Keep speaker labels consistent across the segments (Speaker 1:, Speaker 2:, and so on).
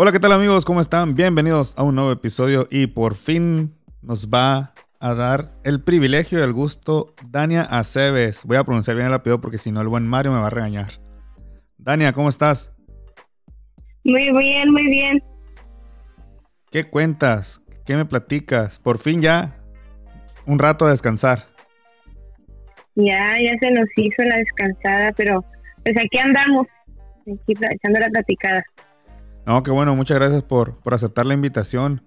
Speaker 1: Hola, ¿qué tal amigos? ¿Cómo están? Bienvenidos a un nuevo episodio y por fin nos va a dar el privilegio y el gusto Dania Aceves. Voy a pronunciar bien el apellido porque si no el buen Mario me va a regañar. Dania, ¿cómo estás?
Speaker 2: Muy bien, muy bien.
Speaker 1: ¿Qué cuentas? ¿Qué me platicas? Por fin ya un rato a descansar.
Speaker 2: Ya, ya se nos hizo la descansada, pero pues aquí andamos, aquí echando la platicada.
Speaker 1: No, qué bueno, muchas gracias por, por aceptar la invitación.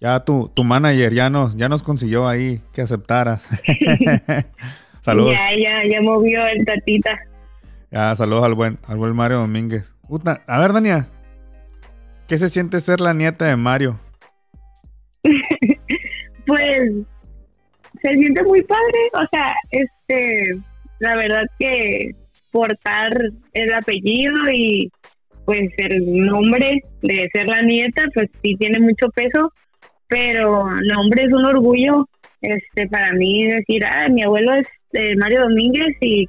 Speaker 1: Ya tu, tu manager ya nos, ya nos consiguió ahí que aceptaras.
Speaker 2: saludos. Ya, ya, ya movió el tatita.
Speaker 1: Ya, saludos al buen, al buen Mario Domínguez. a ver, Dania, ¿qué se siente ser la nieta de Mario?
Speaker 2: pues se siente muy padre, o sea, este, la verdad que portar el apellido y pues el nombre de ser la nieta, pues sí tiene mucho peso, pero nombre es un orgullo, este, para mí decir, ah, mi abuelo es eh, Mario Domínguez y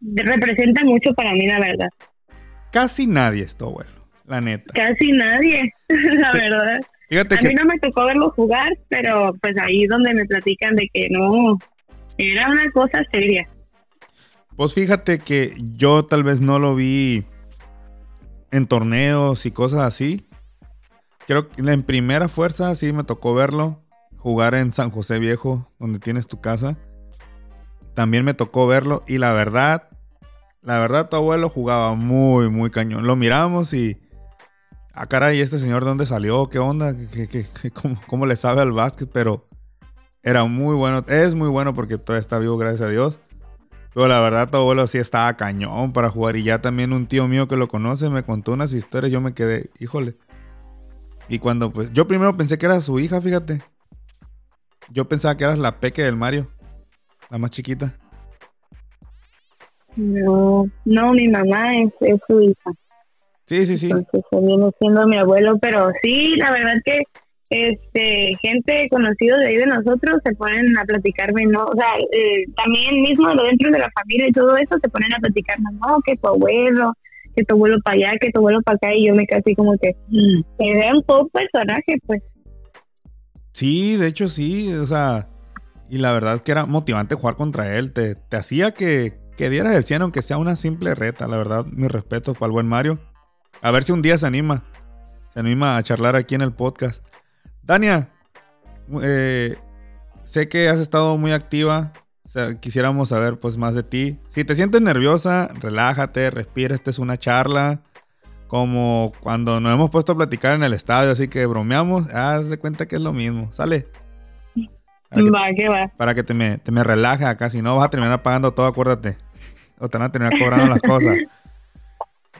Speaker 2: representa mucho para mí, la verdad.
Speaker 1: Casi nadie es tu abuelo, la neta.
Speaker 2: Casi nadie, la verdad a mí no me tocó verlo jugar, pero pues ahí es donde me platican de que no, era una cosa seria.
Speaker 1: Pues fíjate que yo tal vez no lo vi en torneos y cosas así. Creo que en primera fuerza sí me tocó verlo. Jugar en San José Viejo, donde tienes tu casa. También me tocó verlo. Y la verdad, la verdad, tu abuelo jugaba muy, muy cañón. Lo miramos y ah, caray, ¿este señor de dónde salió? ¿Qué onda? cómo, le sabe al básquet? Pero era muy bueno, es muy bueno porque todavía está vivo, gracias a Dios. Pero la verdad, tu abuelo sí estaba cañón para jugar. Y ya también un tío mío que lo conoce me contó unas historias. Yo me quedé, híjole. Y cuando, pues, yo primero pensé que era su hija, fíjate. Yo pensaba que eras la peque del Mario, la más chiquita.
Speaker 2: No, no, mi mamá es su hija.
Speaker 1: Sí, sí, sí.
Speaker 2: Entonces viene siendo mi abuelo, pero sí, la verdad que este gente conocido de ahí de nosotros se ponen a platicarme, ¿no? O sea, eh, también mismo dentro de la familia y todo eso se ponen a platicarme, no, que tu abuelo, que tu abuelo para allá, que tu abuelo para acá, y yo me así como que, que vean un poco personaje, pues.
Speaker 1: Sí, de hecho sí, o sea, y la verdad que era motivante jugar contra él, te, te hacía que, que dieras el 100 aunque sea una simple reta, la verdad, mi respeto para el buen Mario. A ver si un día se anima. Se anima a charlar aquí en el podcast. Dania, eh, sé que has estado muy activa. quisiéramos saber pues más de ti. Si te sientes nerviosa, relájate, respira. Esta es una charla. Como cuando nos hemos puesto a platicar en el estadio, así que bromeamos. Haz de cuenta que es lo mismo. Sale.
Speaker 2: va, que va.
Speaker 1: Para que te me, te me relaje acá. Si no, vas a terminar pagando todo, acuérdate. O te van a terminar cobrando las cosas.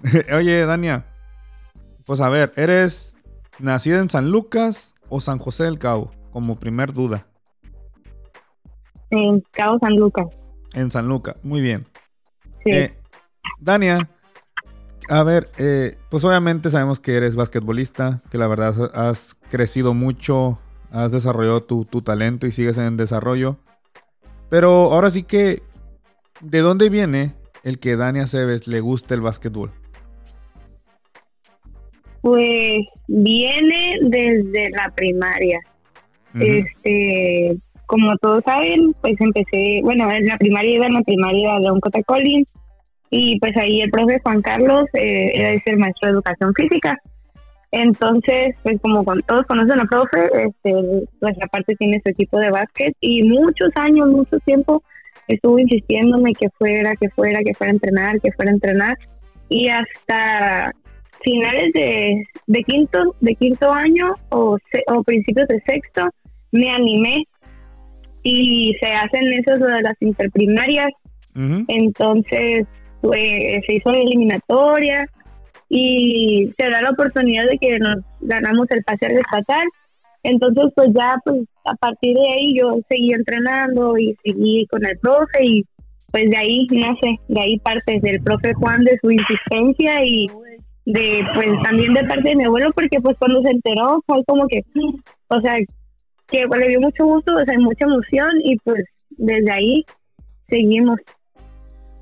Speaker 1: Oye, Dania, pues a ver, ¿eres nacida en San Lucas o San José del Cabo? Como primer duda.
Speaker 2: En Cabo San Lucas.
Speaker 1: En San Lucas, muy bien. Sí. Eh, Dania, a ver, eh, pues obviamente sabemos que eres basquetbolista, que la verdad has crecido mucho, has desarrollado tu, tu talento y sigues en desarrollo. Pero ahora sí que, ¿de dónde viene el que Dania Cebes le guste el básquetbol?
Speaker 2: Pues viene desde la primaria. Este, como todos saben, pues empecé, bueno, en la primaria iba en la primaria de un Cotacolín y pues ahí el profe Juan Carlos eh, era el maestro de educación física. Entonces, pues como todos conocen al profe, este, pues aparte tiene su equipo de básquet y muchos años, mucho tiempo estuvo insistiéndome que fuera, que fuera, que fuera a entrenar, que fuera a entrenar y hasta finales de, de quinto de quinto año o, o principios de sexto me animé y se hacen eso de las interprimarias. Entonces pues, se hizo la eliminatoria y se da la oportunidad de que nos ganamos el pase al estatal entonces pues ya pues a partir de ahí yo seguí entrenando y seguí con el profe y pues de ahí no sé de ahí parte del profe Juan de su insistencia y de pues también de parte de mi abuelo porque pues cuando se enteró fue como que o sea que le dio mucho gusto o sea mucha emoción y pues desde ahí seguimos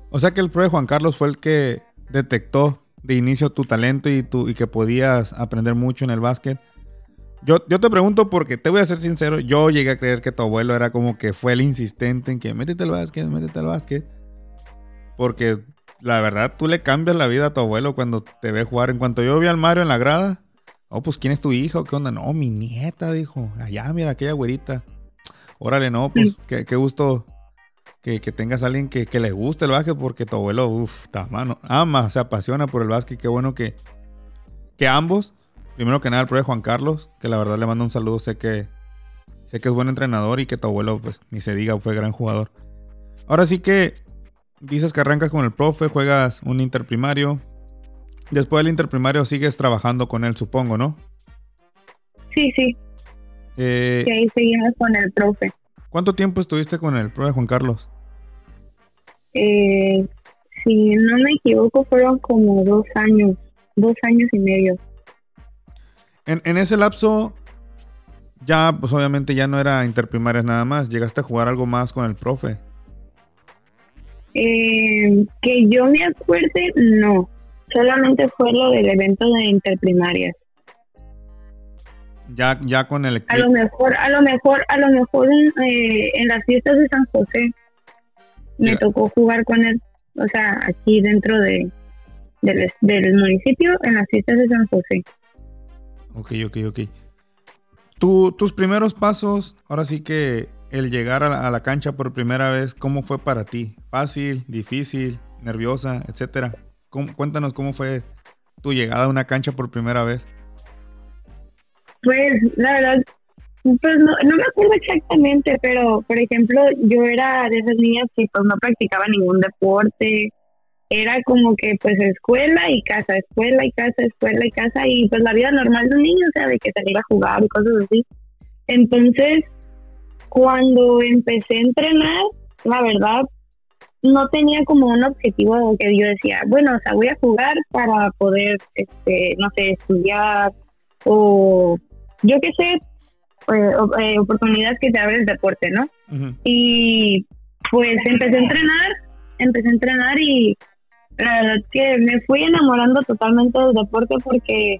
Speaker 1: o sea que el profe Juan Carlos fue el que detectó de inicio tu talento y, tu, y que podías aprender mucho en el básquet. Yo, yo te pregunto porque te voy a ser sincero, yo llegué a creer que tu abuelo era como que fue el insistente en que métete al básquet, métete al básquet. Porque la verdad, tú le cambias la vida a tu abuelo cuando te ve jugar. En cuanto yo vi al Mario en la grada, oh, pues ¿quién es tu hijo? ¿Qué onda? No, mi nieta, dijo. Allá, mira, aquella güerita. Órale, no, pues qué, qué gusto que, tengas a alguien que, le guste el básquet porque tu abuelo, uff, mano, ama, se apasiona por el básquet. Qué bueno que, que ambos, primero que nada el profe Juan Carlos, que la verdad le mando un saludo, sé que, sé que es buen entrenador y que tu abuelo, pues ni se diga, fue gran jugador. Ahora sí que dices que arrancas con el profe, juegas un interprimario. Después del interprimario sigues trabajando con él, supongo, ¿no?
Speaker 2: Sí, sí.
Speaker 1: Eh,
Speaker 2: ahí seguimos con el profe.
Speaker 1: ¿Cuánto tiempo estuviste con el profe Juan Carlos?
Speaker 2: Eh, si no me equivoco, fueron como dos años, dos años y medio.
Speaker 1: En, ese lapso, ya, pues obviamente ya no era interprimarias nada más. ¿Llegaste a jugar algo más con el profe?
Speaker 2: Eh, que yo me acuerde, no. Solamente fue lo del evento de interprimarias.
Speaker 1: Ya, ya con el
Speaker 2: A lo mejor, a lo mejor, a lo mejor eh, en las fiestas de San José me tocó jugar con él, o sea, aquí dentro de del, municipio, en las fiestas de San José.
Speaker 1: Ok, ok, ok. Tu, tus primeros pasos, ahora sí que el llegar a la, cancha por primera vez, ¿cómo fue para ti? ¿Fácil, difícil, nerviosa, etcétera? cuéntanos cómo fue tu llegada a una cancha por primera vez.
Speaker 2: Pues la verdad, pues no, no me acuerdo exactamente, pero por ejemplo, yo era de esas niñas que pues no practicaba ningún deporte. Era como que pues escuela y casa, escuela y casa, escuela y casa y pues la vida normal de un niño, o sea, de que salir a jugar y cosas así. Entonces, cuando empecé a entrenar, la verdad, no tenía como un objetivo que yo decía, bueno, o sea, voy a jugar para poder, este, no sé, estudiar o yo qué sé, eh, eh, oportunidades que te abre el deporte, ¿no? Y pues empecé a entrenar, empecé a entrenar y la verdad que me fui enamorando totalmente del deporte porque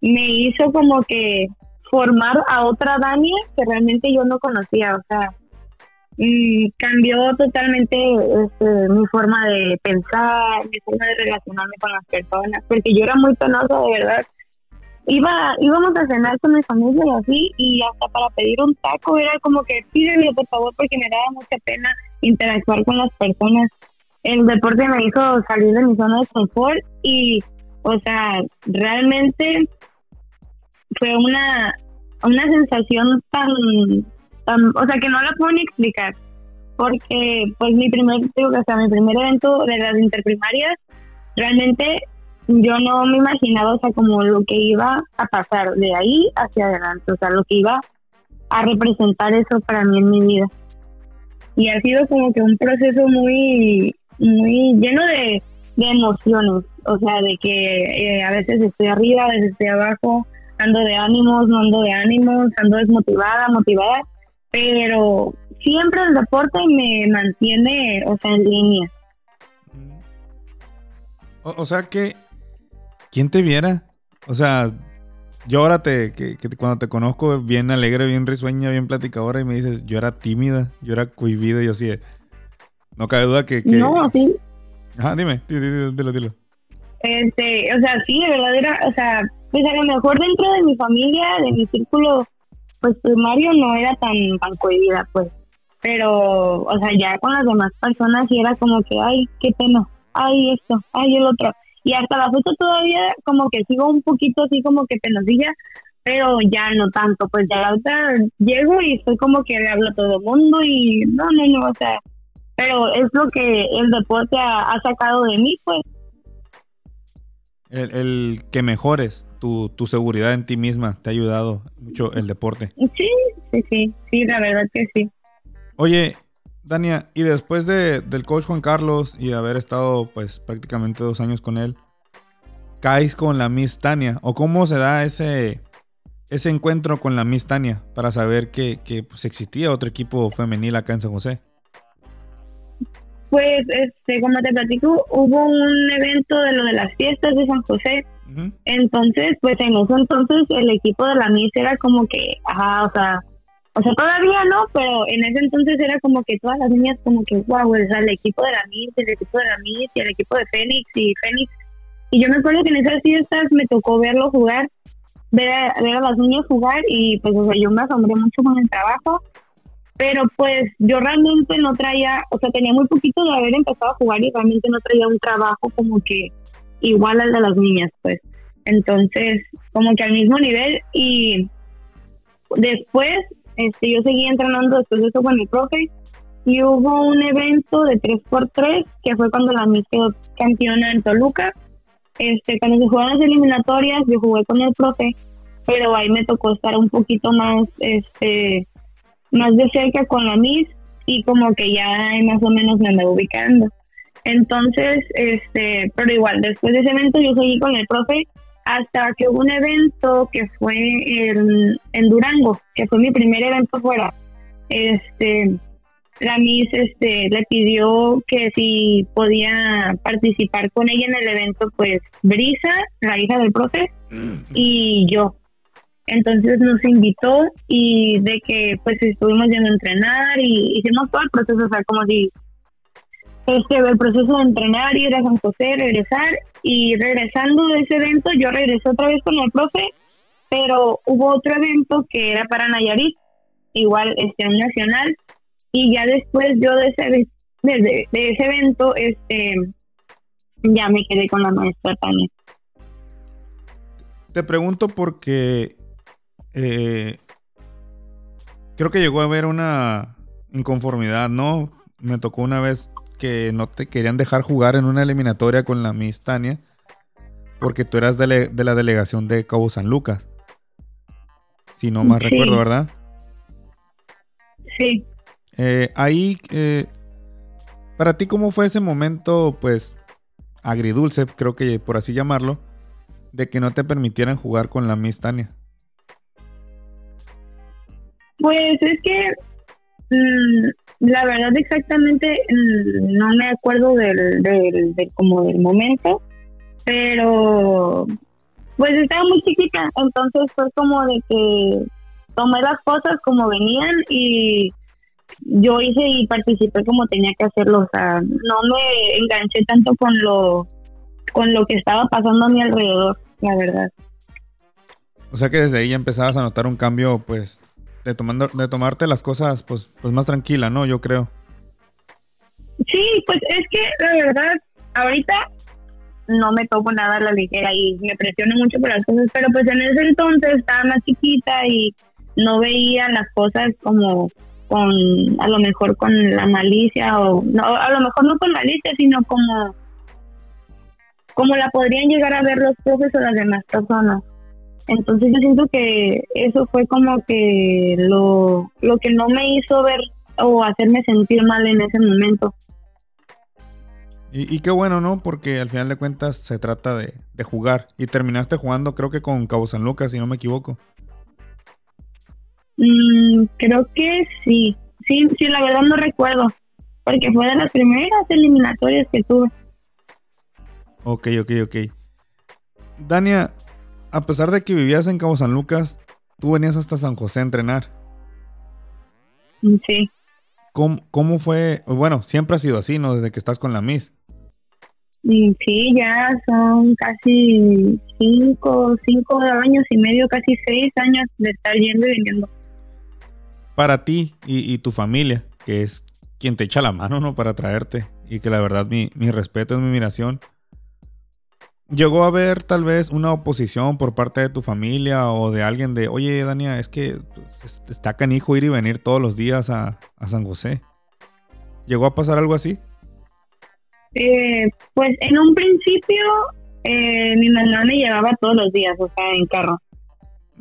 Speaker 2: me hizo como que formar a otra Dania que realmente yo no conocía, o sea, y cambió totalmente este, mi forma de pensar, mi forma de relacionarme con las personas, porque yo era muy penosa de verdad. Iba íbamos a cenar con mi familia y así y hasta para pedir un taco era como que pídeme por favor porque me daba mucha pena interactuar con las personas. El deporte me hizo salir de mi zona de confort y o sea realmente fue una una sensación tan, tan o sea que no la puedo ni explicar porque pues mi primer digo, o sea, mi primer evento de las interprimarias realmente yo no me imaginaba, o sea, como lo que iba a pasar de ahí hacia adelante, o sea, lo que iba a representar eso para mí en mi vida. Y ha sido como que un proceso muy, muy lleno de, emociones, o sea, de que eh, a veces estoy arriba, a veces estoy abajo, ando de ánimos, no ando de ánimos, ando desmotivada, motivada, pero siempre el deporte me mantiene, o sea, en línea.
Speaker 1: o sea que ¿Quién te viera? O sea, yo ahora te, que, cuando te conozco, bien alegre, bien risueña, bien platicadora, y me dices, yo era tímida, yo era cohibida, y yo sí, no cabe duda que...
Speaker 2: No, sí.
Speaker 1: Ajá, dime, dilo, dilo, dilo.
Speaker 2: Este, o sea, sí, de verdad era, o sea, pues a lo mejor dentro de mi familia, de mi círculo, pues primario no era tan, tan cohibida, pues. Pero, o sea, ya con las demás personas sí era como que, ay, qué pena, ay, esto, ay, el otro y hasta la foto todavía como que sigo un poquito así como que penosilla, pero ya no tanto, pues ya ahorita llego y estoy como que le hablo a todo el mundo y no, no, no, o sea, pero es lo que el deporte ha, sacado de mí, pues.
Speaker 1: El, que mejores tu, tu seguridad en ti misma te ha ayudado mucho el deporte.
Speaker 2: Sí, sí, sí, sí, la verdad que sí.
Speaker 1: Oye, Dania, y después de, del coach Juan Carlos y haber estado pues prácticamente dos años con él, caes con la Miss Tania? ¿O cómo se da ese, ese encuentro con la Miss Tania para saber que, que pues, existía otro equipo femenil acá en San José?
Speaker 2: Pues, este, como te platico, hubo un evento de lo de las fiestas de San José. Entonces, pues en ese entonces el equipo de la MIS era como que, ajá, o sea, o sea, todavía no, pero en ese entonces era como que todas las niñas como que, wow, o sea, el equipo de la MIS, el equipo de la MIS y el equipo de Fénix y Fénix. Y yo me acuerdo que en esas fiestas me tocó verlo jugar, ver a, ver a las niñas jugar y pues, o sea, yo me asombré mucho con el trabajo. Pero pues yo realmente no traía, o sea, tenía muy poquito de haber empezado a jugar y realmente no traía un trabajo como que igual al de las niñas, pues. Entonces, como que al mismo nivel y después este, yo seguí entrenando después de eso con mi profe y hubo un evento de 3x3 que fue cuando la Miss quedó campeona en Toluca. Este, cuando se jugaron las eliminatorias, yo jugué con el profe, pero ahí me tocó estar un poquito más, este, más de cerca con la Miss y como que ya más o menos me andaba ubicando. Entonces, este, pero igual, después de ese evento yo seguí con el profe hasta que hubo un evento que fue en, en Durango, que fue mi primer evento fuera. Este, la Miss este, le pidió que si podía participar con ella en el evento, pues Brisa, la hija del profe, y yo. Entonces nos invitó y de que pues estuvimos yendo a entrenar y hicimos todo el proceso, o sea, como si este, el proceso de entrenar, ir a San José, regresar y regresando de ese evento yo regresé otra vez con el profe, pero hubo otro evento que era para Nayarit, igual este nacional y ya después yo de ese de, ese evento este ya me quedé con la maestra Tania.
Speaker 1: Te pregunto porque eh, creo que llegó a haber una inconformidad, ¿no? Me tocó una vez que no te querían dejar jugar en una eliminatoria con la Miss Tania porque tú eras de, la delegación de Cabo San Lucas. Si no más recuerdo, ¿verdad?
Speaker 2: Sí.
Speaker 1: Eh, ahí, eh, para ti, ¿cómo fue ese momento, pues, agridulce, creo que por así llamarlo, de que no te permitieran jugar con la Miss Tania?
Speaker 2: Pues es que mm, la verdad exactamente mm, no me acuerdo del, del, como del momento, pero pues estaba muy chiquita, entonces fue como de que tomé las cosas como venían y yo hice y participé como tenía que hacerlo, o sea, no me enganché tanto con lo con lo que estaba pasando a mi alrededor, la verdad.
Speaker 1: O sea que desde ahí ya empezabas a notar un cambio, pues, de, tomando, de tomarte las cosas pues, pues más tranquila, ¿no? Yo creo.
Speaker 2: Sí, pues es que la verdad, ahorita no me tomo nada a la ligera y me presiono mucho por las cosas, pero pues en ese entonces estaba más chiquita y no veía las cosas como con, a lo mejor con la malicia o, no, a lo mejor no con malicia, sino como, como la podrían llegar a ver los profes o las demás personas. Entonces yo siento que eso fue como que lo, lo que no me hizo ver o hacerme sentir mal en ese momento.
Speaker 1: Y, qué bueno, ¿no? Porque al final de cuentas se trata de, jugar. Y terminaste jugando creo que con Cabo San Lucas, si no me equivoco.
Speaker 2: Mm, creo que sí. Sí, sí, la verdad no recuerdo. Porque fue de las primeras eliminatorias que tuve.
Speaker 1: Ok, ok, ok. Dania, a pesar de que vivías en Cabo San Lucas, tú venías hasta San José a entrenar.
Speaker 2: Mm, sí.
Speaker 1: ¿Cómo, fue? Bueno, siempre ha sido así, ¿no? Desde que estás con la Miss.
Speaker 2: Mm, sí, ya son casi cinco, cinco años y medio, casi seis años de estar yendo y viniendo.
Speaker 1: Para ti y, tu familia, que es quien te echa la mano, ¿no? Para traerte. Y que la verdad mi, mi respeto es mi admiración. ¿Llegó a haber tal vez una oposición por parte de tu familia o de alguien de, oye, Dania, es que pues, está canijo ir y venir todos los días a, San José? ¿Llegó a pasar algo así?
Speaker 2: Eh, pues en un principio eh, mi mamá me llevaba todos los días, o sea, en carro.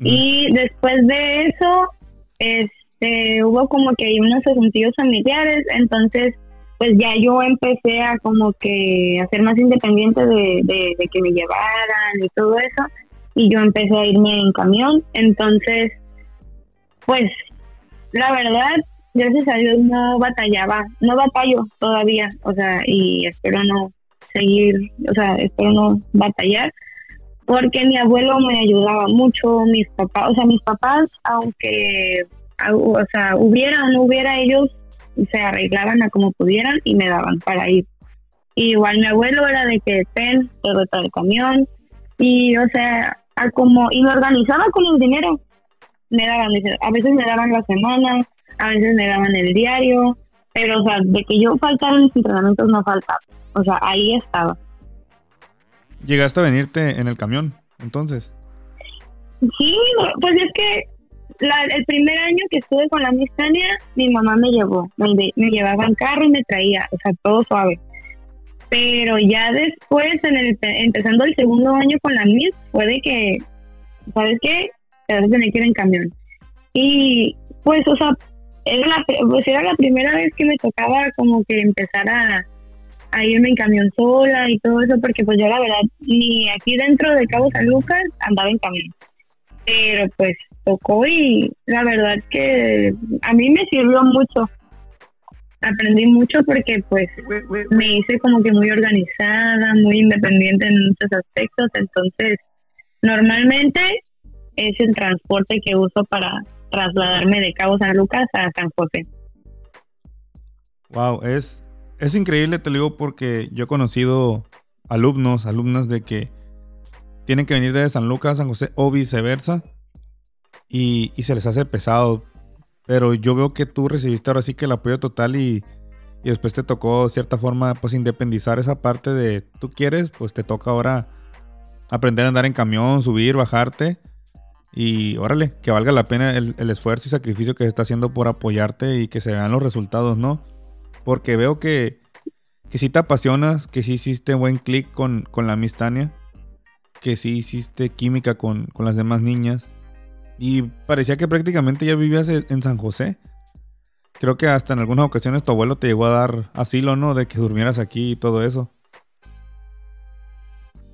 Speaker 2: Y después de eso, este, hubo como que hay unos asuntos familiares, entonces pues ya yo empecé a como que a ser más independiente de, que me llevaran y todo eso y yo empecé a irme en camión. Entonces pues la verdad gracias a Dios no batallaba, no batallo todavía, o sea, y espero no seguir, o sea, espero no batallar, porque mi abuelo me ayudaba mucho, mis papás, o sea, mis papás, aunque, o sea, hubiera o no hubiera ellos, se arreglaban a como pudieran y me daban para ir. igual mi abuelo era de que ten, te rota el camión, y o sea, como, y me organizaba con el dinero, me daban, a veces me daban la semana, a veces me daban el diario, pero o sea, de que yo faltara en mis entrenamientos no faltaba, o sea, ahí estaba.
Speaker 1: ¿Llegaste a venirte en el camión, entonces?
Speaker 2: Sí, pues es que el primer año que estuve con la Miss mi mamá me llevó, me, me llevaba en carro y me traía, o sea, todo suave. Pero ya después, en el, empezando el segundo año con la Miss, fue de que, ¿sabes qué? Te vas a tener que ir en camión. Y pues, o sea, era la, pues era la primera vez que me tocaba como que empezar a, irme en camión sola y todo eso, porque pues yo la verdad, ni aquí dentro de Cabo San Lucas andaba en camión. Pero pues tocó y la verdad que a mí me sirvió mucho. Aprendí mucho porque pues me hice como que muy organizada, muy independiente en muchos aspectos, entonces normalmente es el transporte que uso para trasladarme de Cabo San Lucas a San José.
Speaker 1: Wow, es, es increíble, te lo digo, porque yo he conocido alumnos, alumnas de que tienen que venir de San Lucas a San José o viceversa y, se les hace pesado. Pero yo veo que tú recibiste ahora sí que el apoyo total y, y después te tocó de cierta forma pues independizar esa parte de tú quieres, pues te toca ahora aprender a andar en camión, subir, bajarte y órale, que valga la pena el, esfuerzo y sacrificio que se está haciendo por apoyarte y que se vean los resultados, ¿no? Porque veo que, que sí te apasionas, que sí hiciste buen clic con, con la amistania, que sí hiciste química con, con las demás niñas. Y parecía que prácticamente ya vivías en San José. Creo que hasta en algunas ocasiones tu abuelo te llegó a dar asilo, ¿no? De que durmieras aquí y todo eso.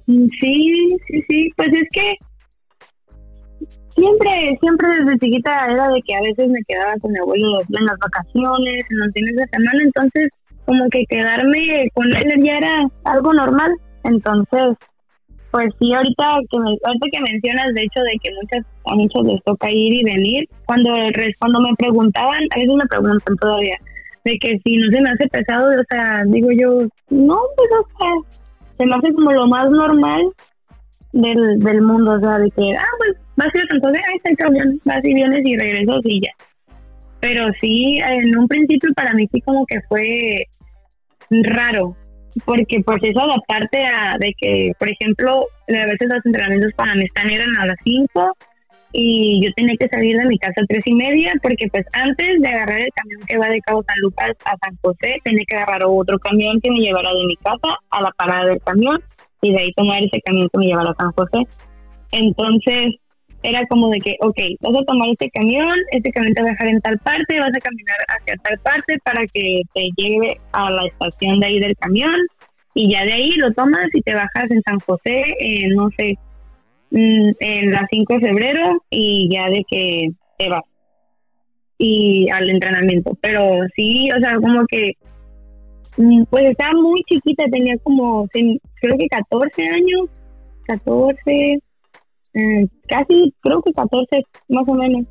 Speaker 2: Sí, sí, sí. Pues es que siempre, siempre desde chiquita era de que a veces me quedaba con mi abuelo en las vacaciones, en los fines de semana, entonces como que quedarme con él ya era algo normal. Entonces, pues sí, ahorita que me, ahorita que mencionas de hecho de que muchas a muchos les toca ir y venir, cuando cuando me preguntaban, a veces me preguntan todavía de que si no se me hace pesado, o sea, digo yo, no, pues o sea, se me hace como lo más normal del, del mundo, o sea, de que, ah, pues vas a ir entonces, ahí está el camión, vas y vienes y regresas y ya. Pero sí, en un principio para mí sí como que fue raro, porque pues eso adaptarte a de que, por ejemplo, a veces los entrenamientos para mí están eran a las 5 y yo tenía que salir de mi casa a tres y media porque pues antes de agarrar el camión que va de Cabo San Lucas a San José tenía que agarrar otro camión que me llevara de mi casa a la parada del camión y de ahí tomar ese camión que me llevara a San José. Entonces era como de que, ok, vas a tomar este camión, este camión te va a dejar en tal parte, vas a caminar hacia tal parte para que te lleve a la estación de ahí del camión y ya de ahí lo tomas y te bajas en San José, no sé, mm, en la 5 de febrero y ya de que te vas y al entrenamiento. Pero sí, o sea, como que mm, pues estaba muy chiquita, tenía como creo que 14 años, 14, eh, casi creo que 14 más o menos.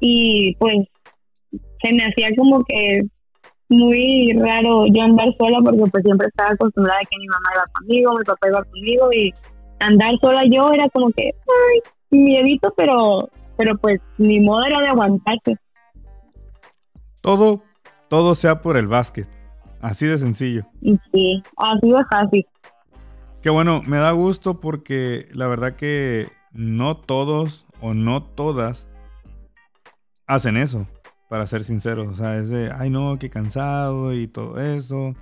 Speaker 2: Y pues se me hacía como que muy raro yo andar sola porque pues siempre estaba acostumbrada a que mi mamá iba conmigo, mi papá iba conmigo y andar sola yo era como que, ay, miedito, pero, pero pues mi modo era de aguantarse.
Speaker 1: Todo, todo sea por el básquet. Así de sencillo.
Speaker 2: Sí, así de fácil.
Speaker 1: Qué bueno, me da gusto porque la verdad que no todos o no todas hacen eso, para ser sinceros. O sea, es de, ay no, qué cansado y todo eso.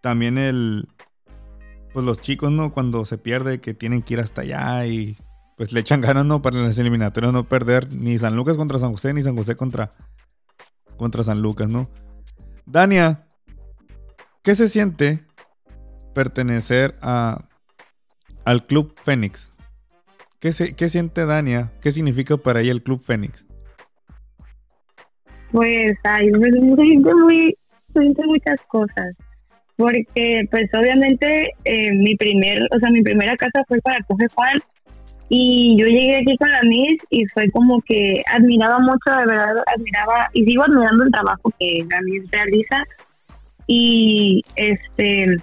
Speaker 1: También el, pues los chicos, ¿no? Cuando se pierde que tienen que ir hasta allá y pues le echan ganas, ¿no? Para las eliminatorias no perder ni San Lucas contra San José, ni San José contra, contra San Lucas, ¿no? Dania, ¿qué se siente pertenecer a, al Club Fénix? ¿Qué, siente Dania? ¿Qué significa para ella el Club Fénix?
Speaker 2: Pues, ay, siento muy, siento muchas cosas. Porque, pues, obviamente, eh, mi primer, o sea, mi primera casa fue para profe Juan. Y yo llegué aquí con la Miss y fue como que admiraba mucho, de verdad, admiraba, y sigo admirando el trabajo que la Miss realiza. Y, este,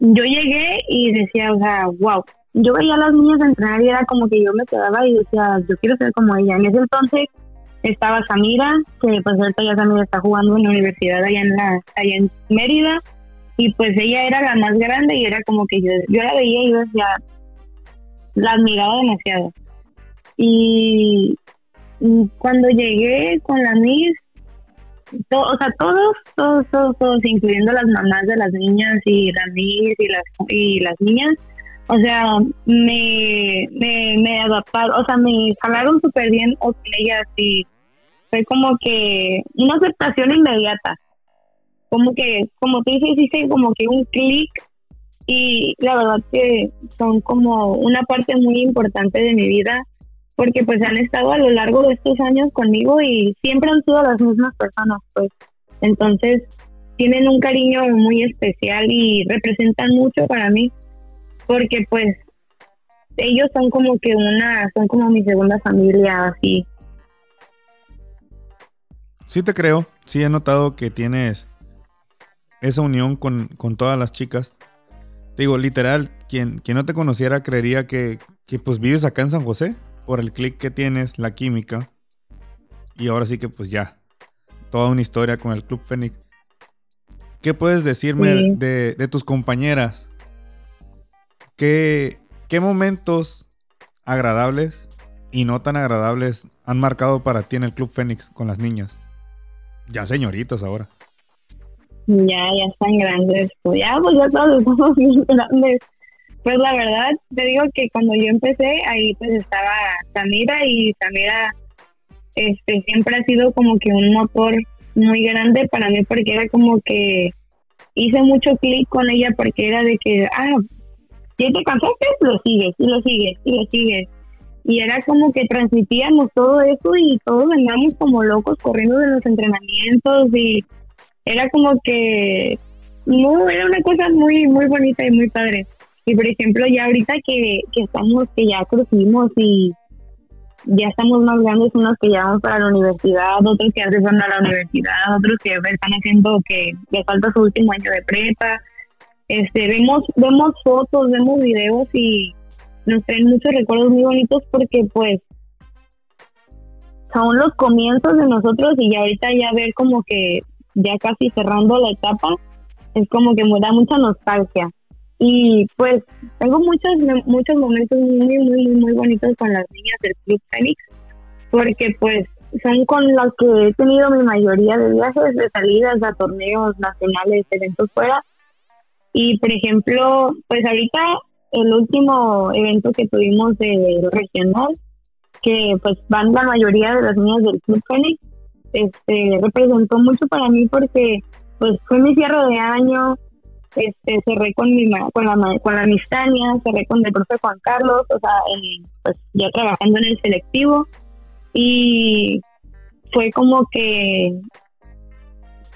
Speaker 2: yo llegué y decía, o sea, wow. Yo veía a las niñas entrenar y era como que yo me quedaba y decía, yo quiero ser como ella. En ese entonces estaba Samira, que pues ahorita ya Samira está jugando en la universidad allá en, la, allá en Mérida. Y pues ella era la más grande y era como que yo, yo la veía y yo decía, la admiraba demasiado. Y cuando llegué con la Miss, o sea, todos, todos, todos, todos, incluyendo las mamás de las niñas y las y las, y las niñas, o sea, me, me, me adaptaron, o sea, me jalaron súper bien con ellas y fue como que una aceptación inmediata. Como que, como tú dices, hice como que un clic y la verdad que son como una parte muy importante de mi vida porque pues han estado a lo largo de estos años conmigo y siempre han sido las mismas personas, pues. Entonces, tienen un cariño muy especial y representan mucho para mí, porque pues ellos son como que una, son como mi segunda familia, así.
Speaker 1: Sí te creo, sí he notado que tienes esa unión con, con todas las chicas. digo, literal, quien, quien no te conociera creería que, que pues vives acá en San José por el clic que tienes, la química. Y ahora sí que pues ya, toda una historia con el Club Fénix. ¿Qué puedes decirme de, tus compañeras? ¿Qué, ¿Qué momentos agradables y no tan agradables han marcado para ti en el Club Fénix con las niñas? Ya señoritas ahora.
Speaker 2: Ya, ya están grandes. Pues ya, pues ya todos estamos bien grandes. Pues la verdad, te digo que cuando yo empecé, ahí pues estaba Samira y Samira este, siempre ha sido como que un motor muy grande para mí porque era como que hice mucho clic con ella porque era de que, ah, si te cansaste, lo sigues, y lo sigues, y lo sigues. Y era como que transmitíamos todo eso y todos veníamos como locos corriendo de los entrenamientos y era como que, no, era una cosa muy, muy bonita y muy padre. Y por ejemplo, ya ahorita que, estamos, que ya crecimos y ya estamos más grandes, unos que ya vamos para la universidad, otros que ya se van a la universidad, otros que están haciendo que le falta su último año de prepa. Este, vemos, vemos fotos, vemos videos y nos traen muchos recuerdos muy bonitos porque pues son los comienzos de nosotros y ya ahorita ya ver como que ya casi cerrando la etapa es como que me da mucha nostalgia y pues tengo muchos, muchos momentos muy, muy, muy bonitos con las niñas del Club Fénix, porque pues son con las que he tenido mi mayoría de viajes, de salidas a torneos nacionales, eventos fuera. Y por ejemplo, pues ahorita el último evento que tuvimos de regional, que pues van la mayoría de las niñas del Club Fénix, este, representó mucho para mí porque pues fue mi cierre de año, este, cerré con mi con la con la Mistania, cerré con el profe Juan Carlos, o sea, pues ya trabajando en el selectivo. Y fue como que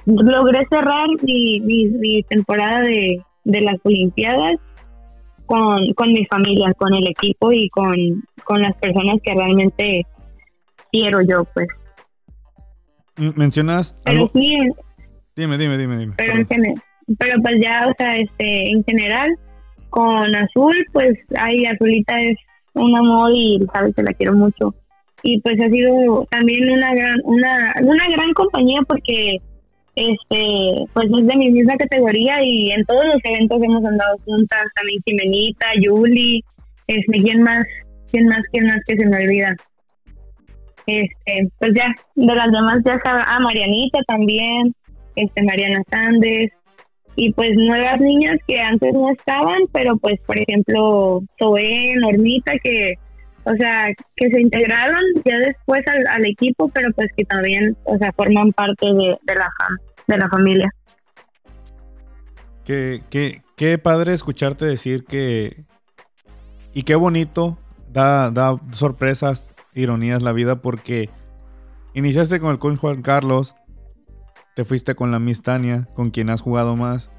Speaker 2: logré cerrar mi, mi, temporada de, de, las Olimpiadas con, con mi familia, con el equipo y con, con las personas que realmente quiero yo, pues.
Speaker 1: ¿Mencionas algo? dime, dime, dime, dime.
Speaker 2: Pero en general, pero pues ya, o sea, este, en general, con Azul, pues, ay, Azulita es un amor y sabes que la quiero mucho. Y pues ha sido también una gran, una, una gran compañía porque este, pues es de mi misma categoría y en todos los eventos hemos andado juntas, también Jimenita, Yuli, este, ¿quién más? ¿Quién más? ¿Quién más que se me olvida? Este, pues ya, de las demás ya estaba, ah, Marianita también, este, Mariana Sández, y pues nuevas niñas que antes no estaban, pero pues por ejemplo Zoe, Normita, que o sea, que se integraron ya después al, equipo, pero pues que también, o sea, forman parte de, la, de la familia.
Speaker 1: Qué, qué, qué padre escucharte decir que... Y qué bonito, da, da sorpresas, ironías la vida, porque Iniciaste con el coach Juan Carlos, te fuiste con la Miss Tania, con quien has jugado más.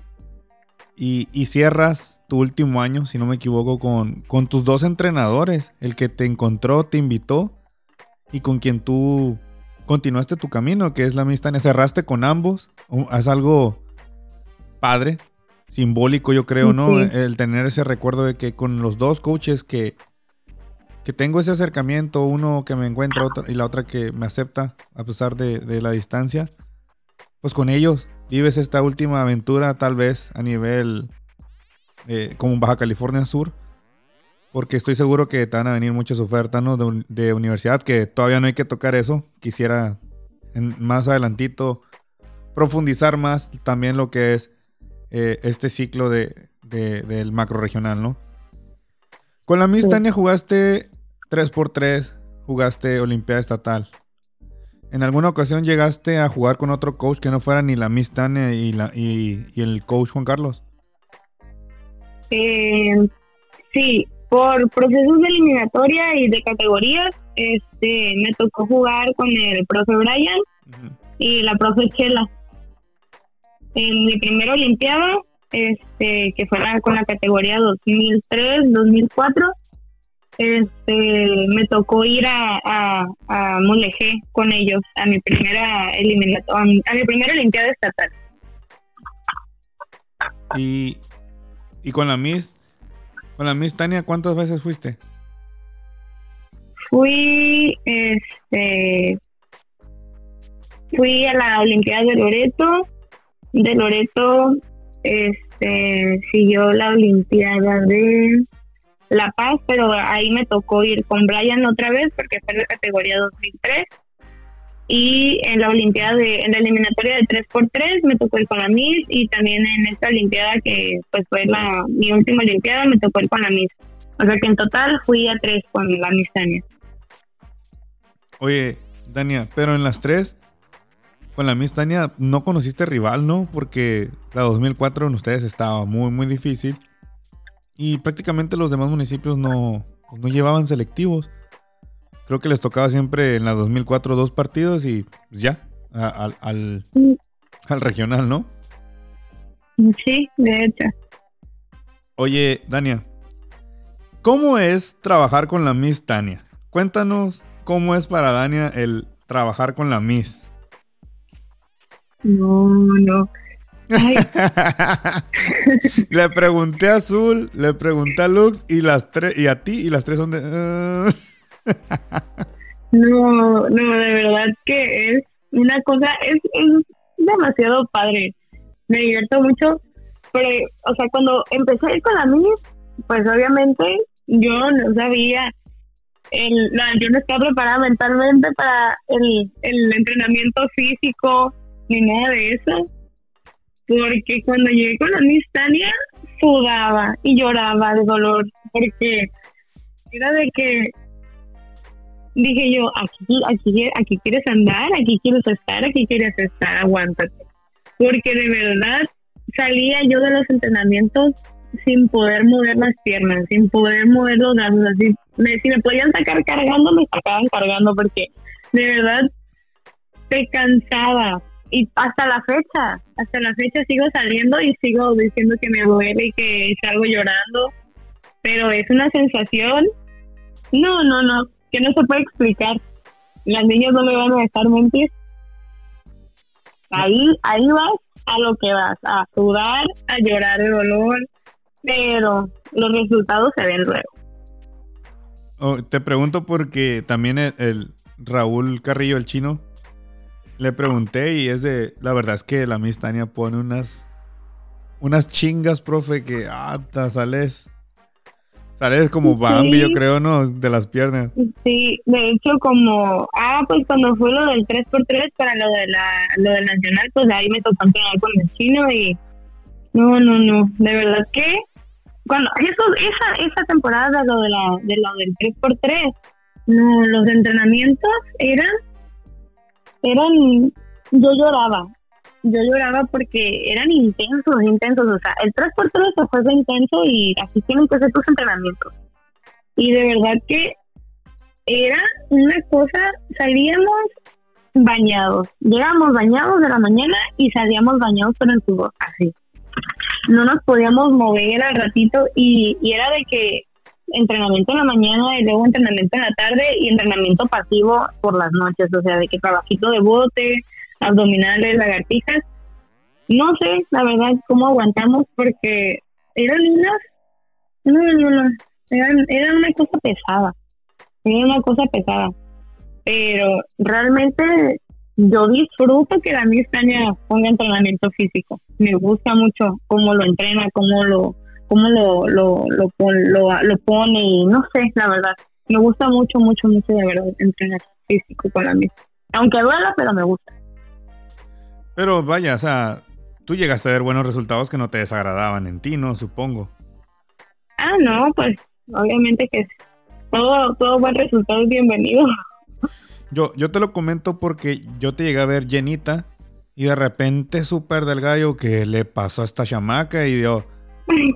Speaker 1: Y, cierras tu último año, si no me equivoco, con, con tus dos entrenadores. El que te encontró, te invitó y con quien tú continuaste tu camino, que es la Tania. Cerraste con ambos. Es algo padre, simbólico, yo creo, ¿no? El tener ese recuerdo de que con los dos coaches que, que tengo ese acercamiento, uno que me encuentra y la otra que me acepta a pesar de, de la distancia pues con ellos vives esta última aventura tal vez a nivel eh, como Baja California Sur. Porque estoy seguro que te van a venir muchas ofertas de, universidad, que todavía no hay que tocar eso. Quisiera más adelantito profundizar más también lo que es eh, este ciclo de, del macro regional, ¿no? Con la Miss Tania jugaste 3x3, jugaste Olimpiada Estatal. ¿En alguna ocasión llegaste a jugar con otro coach que no fuera ni la Miss Tania y, la, y, el coach Juan Carlos?
Speaker 2: Eh, sí, por procesos de eliminatoria y de categorías, este, me tocó jugar con el profe Brian y la profe Chela. En mi primera Olimpiada, este, que fue con la categoría 2003, 2004, este, me tocó ir a, a, a con ellos a mi primera eliminatoria, a mi primera Olimpiada Estatal.
Speaker 1: Y, y con la Miss, con la Miss Tania, ¿cuántas veces fuiste?
Speaker 2: Fui, este, fui a la Olimpiada de Loreto, de Loreto, este, siguió la Olimpiada de la Paz, pero ahí me tocó ir con Brian otra vez porque fue la categoría 2003 y en la olimpiada de en la eliminatoria de 3x3 me tocó ir con la Miss y también en esta olimpiada que pues fue la mi última olimpiada me tocó ir con la Miss. O sea que en total fui a tres con la Miss
Speaker 1: oye Dania pero en las tres con la Miss Tania no conociste rival no porque la 2004 en ustedes estaba muy muy difícil y prácticamente los demás municipios no, no llevaban selectivos. Creo que les tocaba siempre en la 2004 dos partidos y pues ya, al, al, regional, ¿no?
Speaker 2: Sí, de hecho.
Speaker 1: Oye, Dania, ¿cómo es trabajar con la Miss Tania? Cuéntanos cómo es para Dania el trabajar con la Miss.
Speaker 2: No, no.
Speaker 1: le pregunté a Azul, le pregunté a Lux y las tres y a ti y las tres son de ah".
Speaker 2: No, no, de verdad que es una cosa es, demasiado padre. Me divierto mucho, pero o sea, cuando empecé a ir con la Miss, pues obviamente yo no sabía el, yo no estaba preparada mentalmente para el, el entrenamiento físico ni nada de eso porque cuando llegué con la Tania sudaba y lloraba de dolor, porque era de que dije yo, aquí, aquí, aquí quieres andar, aquí quieres estar, aquí quieres estar, aguántate. Porque de verdad salía yo de los entrenamientos sin poder mover las piernas, sin poder mover los brazos, así, si me podían sacar cargando, me sacaban cargando, porque de verdad te cansaba, y hasta la fecha, hasta la fecha sigo saliendo y sigo diciendo que me duele y que salgo llorando, pero es una sensación, no, no, no, que no se puede explicar. Las niñas no me van a dejar mentir. Ahí, ahí vas a lo que vas, a sudar, a llorar de dolor, pero los resultados se ven luego.
Speaker 1: Oh, te pregunto porque también el Raúl Carrillo, el chino, le pregunté y es de. La verdad es que la Miss Tania pone unas. Unas chingas, profe, que. Ah, sales. Sales como Bambi, yo creo, ¿no? De las piernas.
Speaker 2: Sí, de hecho, como. Ah, pues cuando fue lo del 3x3 para lo, de la, lo del Nacional, pues ahí me tocó entrenar con el chino y. No, no, no. De verdad que. Cuando. Eso, esa, esa temporada, lo, de la, de lo del 3x3. No, los entrenamientos eran eran, yo lloraba, yo lloraba porque eran intensos, intensos, o sea, el 3x3 se fue intenso y así tienen que ser tus entrenamientos. Y de verdad que era una cosa, salíamos bañados. Llegamos bañados de la mañana y salíamos bañados con el fútbol, así. No nos podíamos mover al ratito y, y era de que entrenamiento en la mañana y luego entrenamiento en la tarde y entrenamiento pasivo por las noches, o sea, de que trabajito de bote, abdominales, lagartijas. No sé, la verdad, cómo aguantamos porque eran unas, no, no, no, eran, eran una cosa pesada, era una cosa pesada pero realmente yo disfruto que la España ponga entrenamiento físico. Me gusta mucho cómo lo entrena, cómo lo cómo lo lo, lo, lo, pone y no sé, la verdad. Me gusta mucho, mucho, mucho de verdad entrenar físico con la misma. Aunque duela, pero me gusta.
Speaker 1: Pero vaya, o sea, tú llegaste a ver buenos resultados que no te desagradaban en ti, ¿no? Supongo.
Speaker 2: Ah, no, pues obviamente que todo, todo buen resultado es bienvenido.
Speaker 1: Yo, yo te lo comento porque yo te llegué a ver llenita y de repente súper del gallo que le pasó a esta chamaca y yo,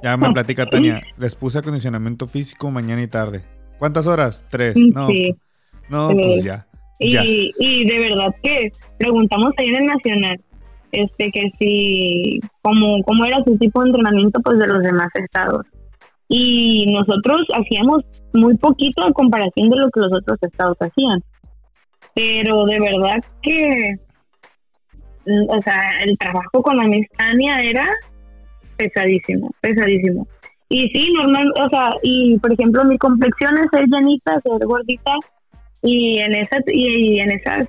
Speaker 1: ya me platica Tania, les puse acondicionamiento físico mañana y tarde. ¿Cuántas horas? Tres. No, no pues ya.
Speaker 2: Y, y de verdad que preguntamos ahí en el Nacional, este, que si, cómo, cómo era su tipo de entrenamiento pues de los demás estados. Y nosotros hacíamos muy poquito a comparación de lo que los otros estados hacían pero de verdad que, o sea, el trabajo con la Mistania era pesadísimo, pesadísimo. Y sí, normal, o sea, y por ejemplo, mi complexión es ser llenita, ser gordita, y en esas, y, en esas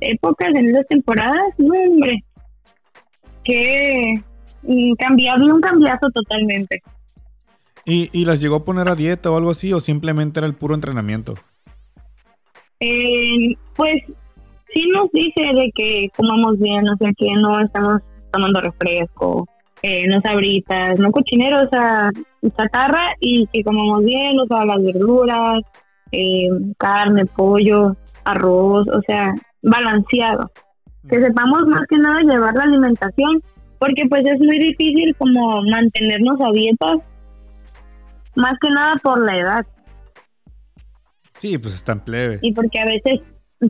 Speaker 2: épocas, en esas temporadas, no, hombre, que cambiarle un cambiazo totalmente.
Speaker 1: ¿Y, ¿Y las llegó a poner a dieta o algo así, o simplemente era el puro entrenamiento?
Speaker 2: Eh, pues sí nos dice de que comamos bien, no sé qué, no estamos tomando refresco, eh, no sabritas, no cochineros, o sea, chatarra y que comamos bien, o sea, las verduras, eh, carne, pollo, arroz, o sea, balanceado. Que sepamos más que nada llevar la alimentación, porque pues es muy difícil como mantenernos a dietas, más que nada por la edad.
Speaker 1: Sí, pues están plebe.
Speaker 2: Y porque a veces,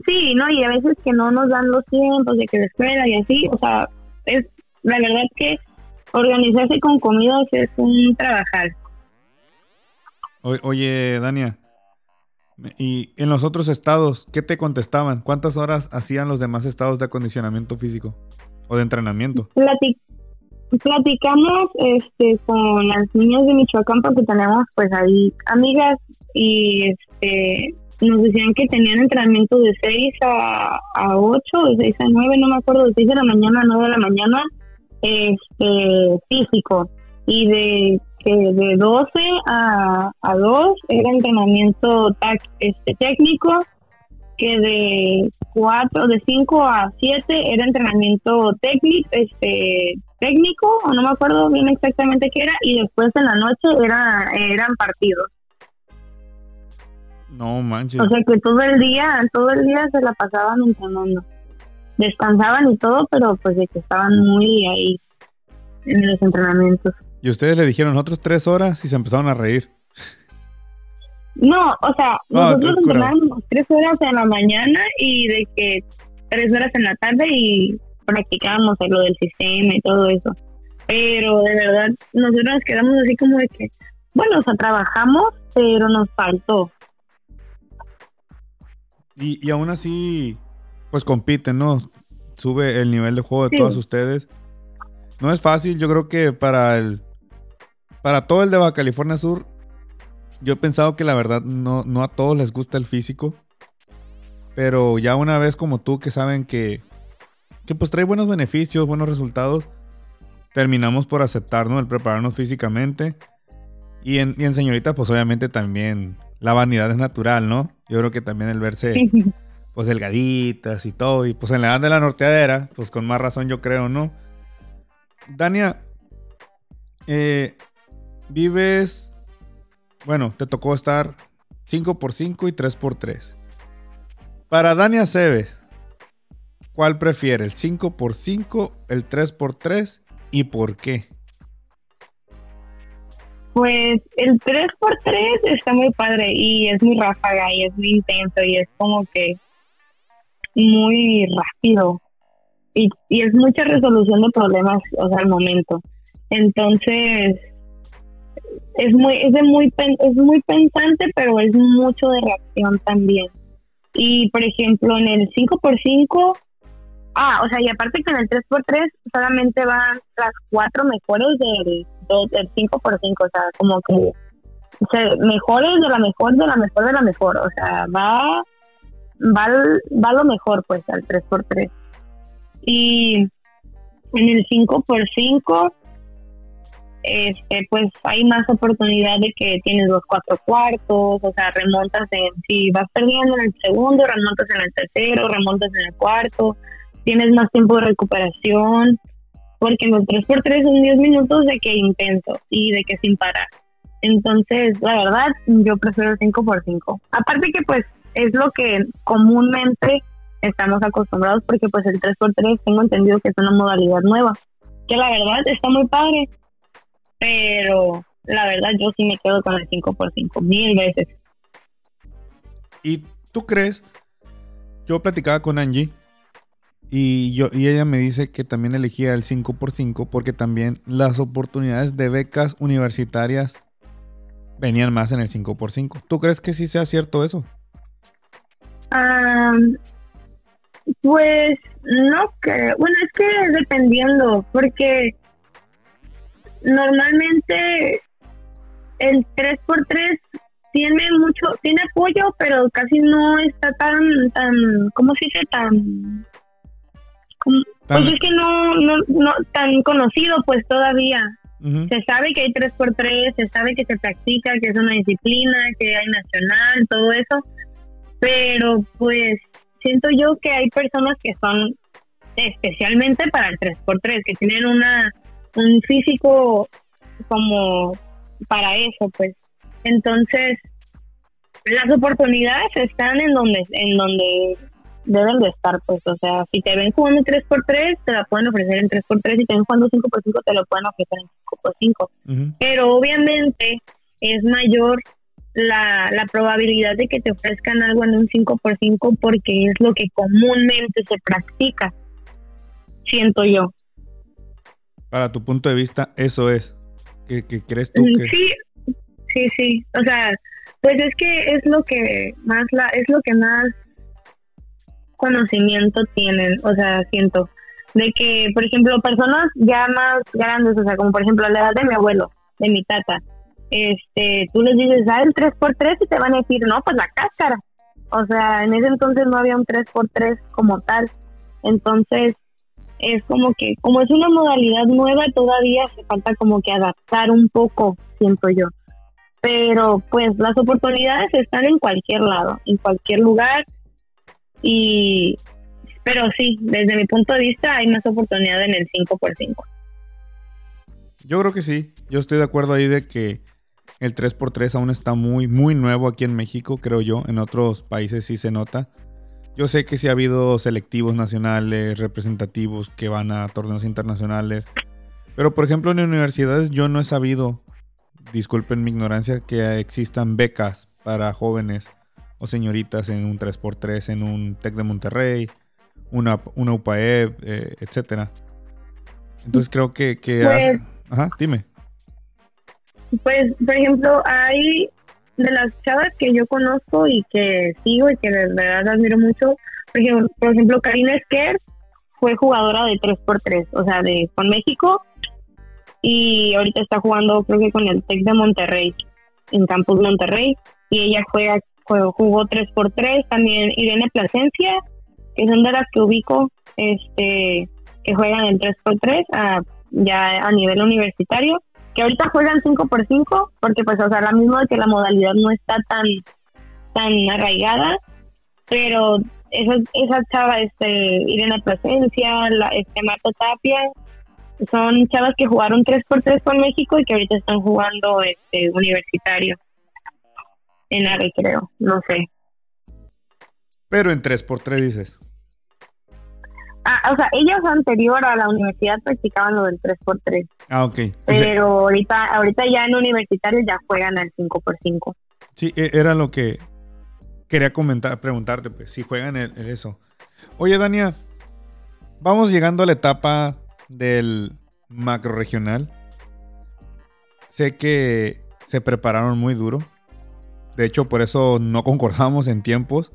Speaker 2: sí, ¿no? Y a veces que no nos dan los tiempos de que de escuela y así, o sea, es la verdad que organizarse con comidas es un trabajar.
Speaker 1: oye, Dania, y en los otros estados, ¿qué te contestaban? ¿Cuántas horas hacían los demás estados de acondicionamiento físico o de entrenamiento?
Speaker 2: platicamos este, con las niñas de Michoacán porque tenemos pues ahí amigas y este nos decían que tenían entrenamiento de 6 a, a 8, de 6 a 9, no me acuerdo, de 6 de la mañana a 9 de la mañana, este físico. Y de que de 12 a, a 2 era entrenamiento este, técnico, que de 4, de 5 a 7 era entrenamiento técnico, este técnico, o no me acuerdo bien exactamente qué era, y después en la noche era, eran partidos.
Speaker 1: No manches.
Speaker 2: O sea que todo el día, todo el día se la pasaban entrenando. Descansaban y todo, pero pues de que estaban muy ahí en los entrenamientos.
Speaker 1: Y ustedes le dijeron otros tres horas y se empezaron a reír.
Speaker 2: No, o sea, nosotros entrenábamos tres horas en la mañana y de que tres horas en la tarde y practicábamos lo del sistema y todo eso. Pero de verdad, nosotros nos quedamos así como de que, bueno, o sea, trabajamos, pero nos faltó.
Speaker 1: Y, y aún así, pues compiten, ¿no? Sube el nivel de juego de todos ustedes. No es fácil, yo creo que para el. Para todo el de Baja California Sur, yo he pensado que la verdad no, no a todos les gusta el físico. Pero ya una vez como tú que saben que, que pues trae buenos beneficios, buenos resultados, terminamos por aceptar, ¿no? El prepararnos físicamente. Y en, y en señoritas, pues obviamente también la vanidad es natural, ¿no? Yo creo que también el verse pues delgaditas y todo, y pues en la edad de la norteadera, pues con más razón yo creo, ¿no? Dania, eh, vives, bueno, te tocó estar 5x5 y 3x3. Para Dania Cebes, ¿cuál prefiere? ¿El 5x5, el 3x3 y por qué?
Speaker 2: Pues el 3x3 está muy padre y es muy ráfaga y es muy intenso y es como que muy rápido y, y es mucha resolución de problemas, o sea, al momento. Entonces, es muy, es de muy, es muy pensante, pero es mucho de reacción también. Y por ejemplo, en el 5x5, ah, o sea, y aparte que en el 3x3 solamente van las cuatro mejores del, del 5x5, o sea, como que mejores de la mejor, de la mejor, de la mejor, o sea, va, va, va lo mejor pues al 3x3. Y en el 5x5 este, pues hay más oportunidad de que tienes los cuatro cuartos, o sea, remontas en, si vas perdiendo en el segundo, remontas en el tercero, remontas en el cuarto, tienes más tiempo de recuperación, porque en los 3x3 son 10 minutos de que intenso y de que sin parar. Entonces, la verdad, yo prefiero el 5x5. Aparte que pues es lo que comúnmente estamos acostumbrados porque pues el 3x3 tengo entendido que es una modalidad nueva, que la verdad está muy padre pero la verdad yo sí me quedo con el 5x5 mil veces.
Speaker 1: ¿Y tú crees? Yo platicaba con Angie y, yo, y ella me dice que también elegía el 5x5 porque también las oportunidades de becas universitarias venían más en el 5x5. ¿Tú crees que sí sea cierto eso?
Speaker 2: Pues no creo. Bueno, es que dependiendo, porque normalmente el 3x3 tiene mucho, tiene apoyo, pero casi no está tan, tan, ¿cómo se dice? Tan, pues es que no, no, no, tan conocido pues todavía. Se sabe que hay 3x3, se sabe que se practica, que es una disciplina, que hay nacional, todo eso, pero pues siento yo que hay personas que son especialmente para el 3x3, que tienen una un físico como para eso, pues. Entonces, las oportunidades están en donde en donde deben de estar, pues. O sea, si te ven jugando 3x3, te la pueden ofrecer en 3x3. Si te ven jugando 5x5, te lo pueden ofrecer en 5x5. Pero obviamente es mayor la, la probabilidad de que te ofrezcan algo en un 5x5 porque es lo que comúnmente se practica, siento yo
Speaker 1: para tu punto de vista, eso es. ¿Qué, crees tú mm, que...?
Speaker 2: Sí, sí, sí. O sea, pues es que es lo que más la, es lo que más conocimiento tienen, o sea, siento de que, por ejemplo, personas ya más grandes, o sea, como por ejemplo la edad de mi abuelo, de mi tata, este, tú les dices, ah, el 3x3 y te van a decir, no, pues la cáscara. O sea, en ese entonces no había un 3x3 como tal. Entonces, es como que, como es una modalidad nueva, todavía hace falta como que adaptar un poco, siento yo. Pero pues las oportunidades están en cualquier lado, en cualquier lugar. Y, pero sí, desde mi punto de vista hay más oportunidad en el 5x5.
Speaker 1: Yo creo que sí, yo estoy de acuerdo ahí de que el 3x3 aún está muy, muy nuevo aquí en México, creo yo. En otros países sí se nota. Yo sé que sí ha habido selectivos nacionales, representativos que van a torneos internacionales. Pero por ejemplo en universidades yo no he sabido, disculpen mi ignorancia, que existan becas para jóvenes o señoritas en un 3x3, en un TEC de Monterrey, una, una UPAE, eh, etc. Entonces creo que... que
Speaker 2: pues
Speaker 1: Ajá, dime.
Speaker 2: Pues, por ejemplo, hay de las chavas que yo conozco y que sigo y que de verdad admiro mucho, por ejemplo, por ejemplo Karina Esquer fue jugadora de 3x3, o sea, de con México y ahorita está jugando creo que con el Tec de Monterrey, en Campus Monterrey, y ella juega, jugó 3x3, también Irene Plasencia, que son de las que ubico, este que juegan en 3x3 a, ya a nivel universitario que ahorita juegan 5x5, porque pues, o sea, la misma de que la modalidad no está tan, tan arraigada, pero esa, esa chava, este, Irene Presencia, la, este, Marta Tapia, son chavas que jugaron 3x3 con México y que ahorita están jugando este universitario en ARE, creo, no sé.
Speaker 1: Pero en 3x3 dices.
Speaker 2: Ah, o sea, ellos anterior a la universidad practicaban lo del 3x3.
Speaker 1: Ah, ok.
Speaker 2: Pero ahorita, ahorita ya en universitario ya juegan al 5x5.
Speaker 1: Sí, e, era lo que quería comentar, preguntarte, pues, si juegan el, eso. Oye, Dania, vamos llegando a la etapa del macro regional. Sé que se prepararon muy duro. De hecho, por eso no concordamos en tiempos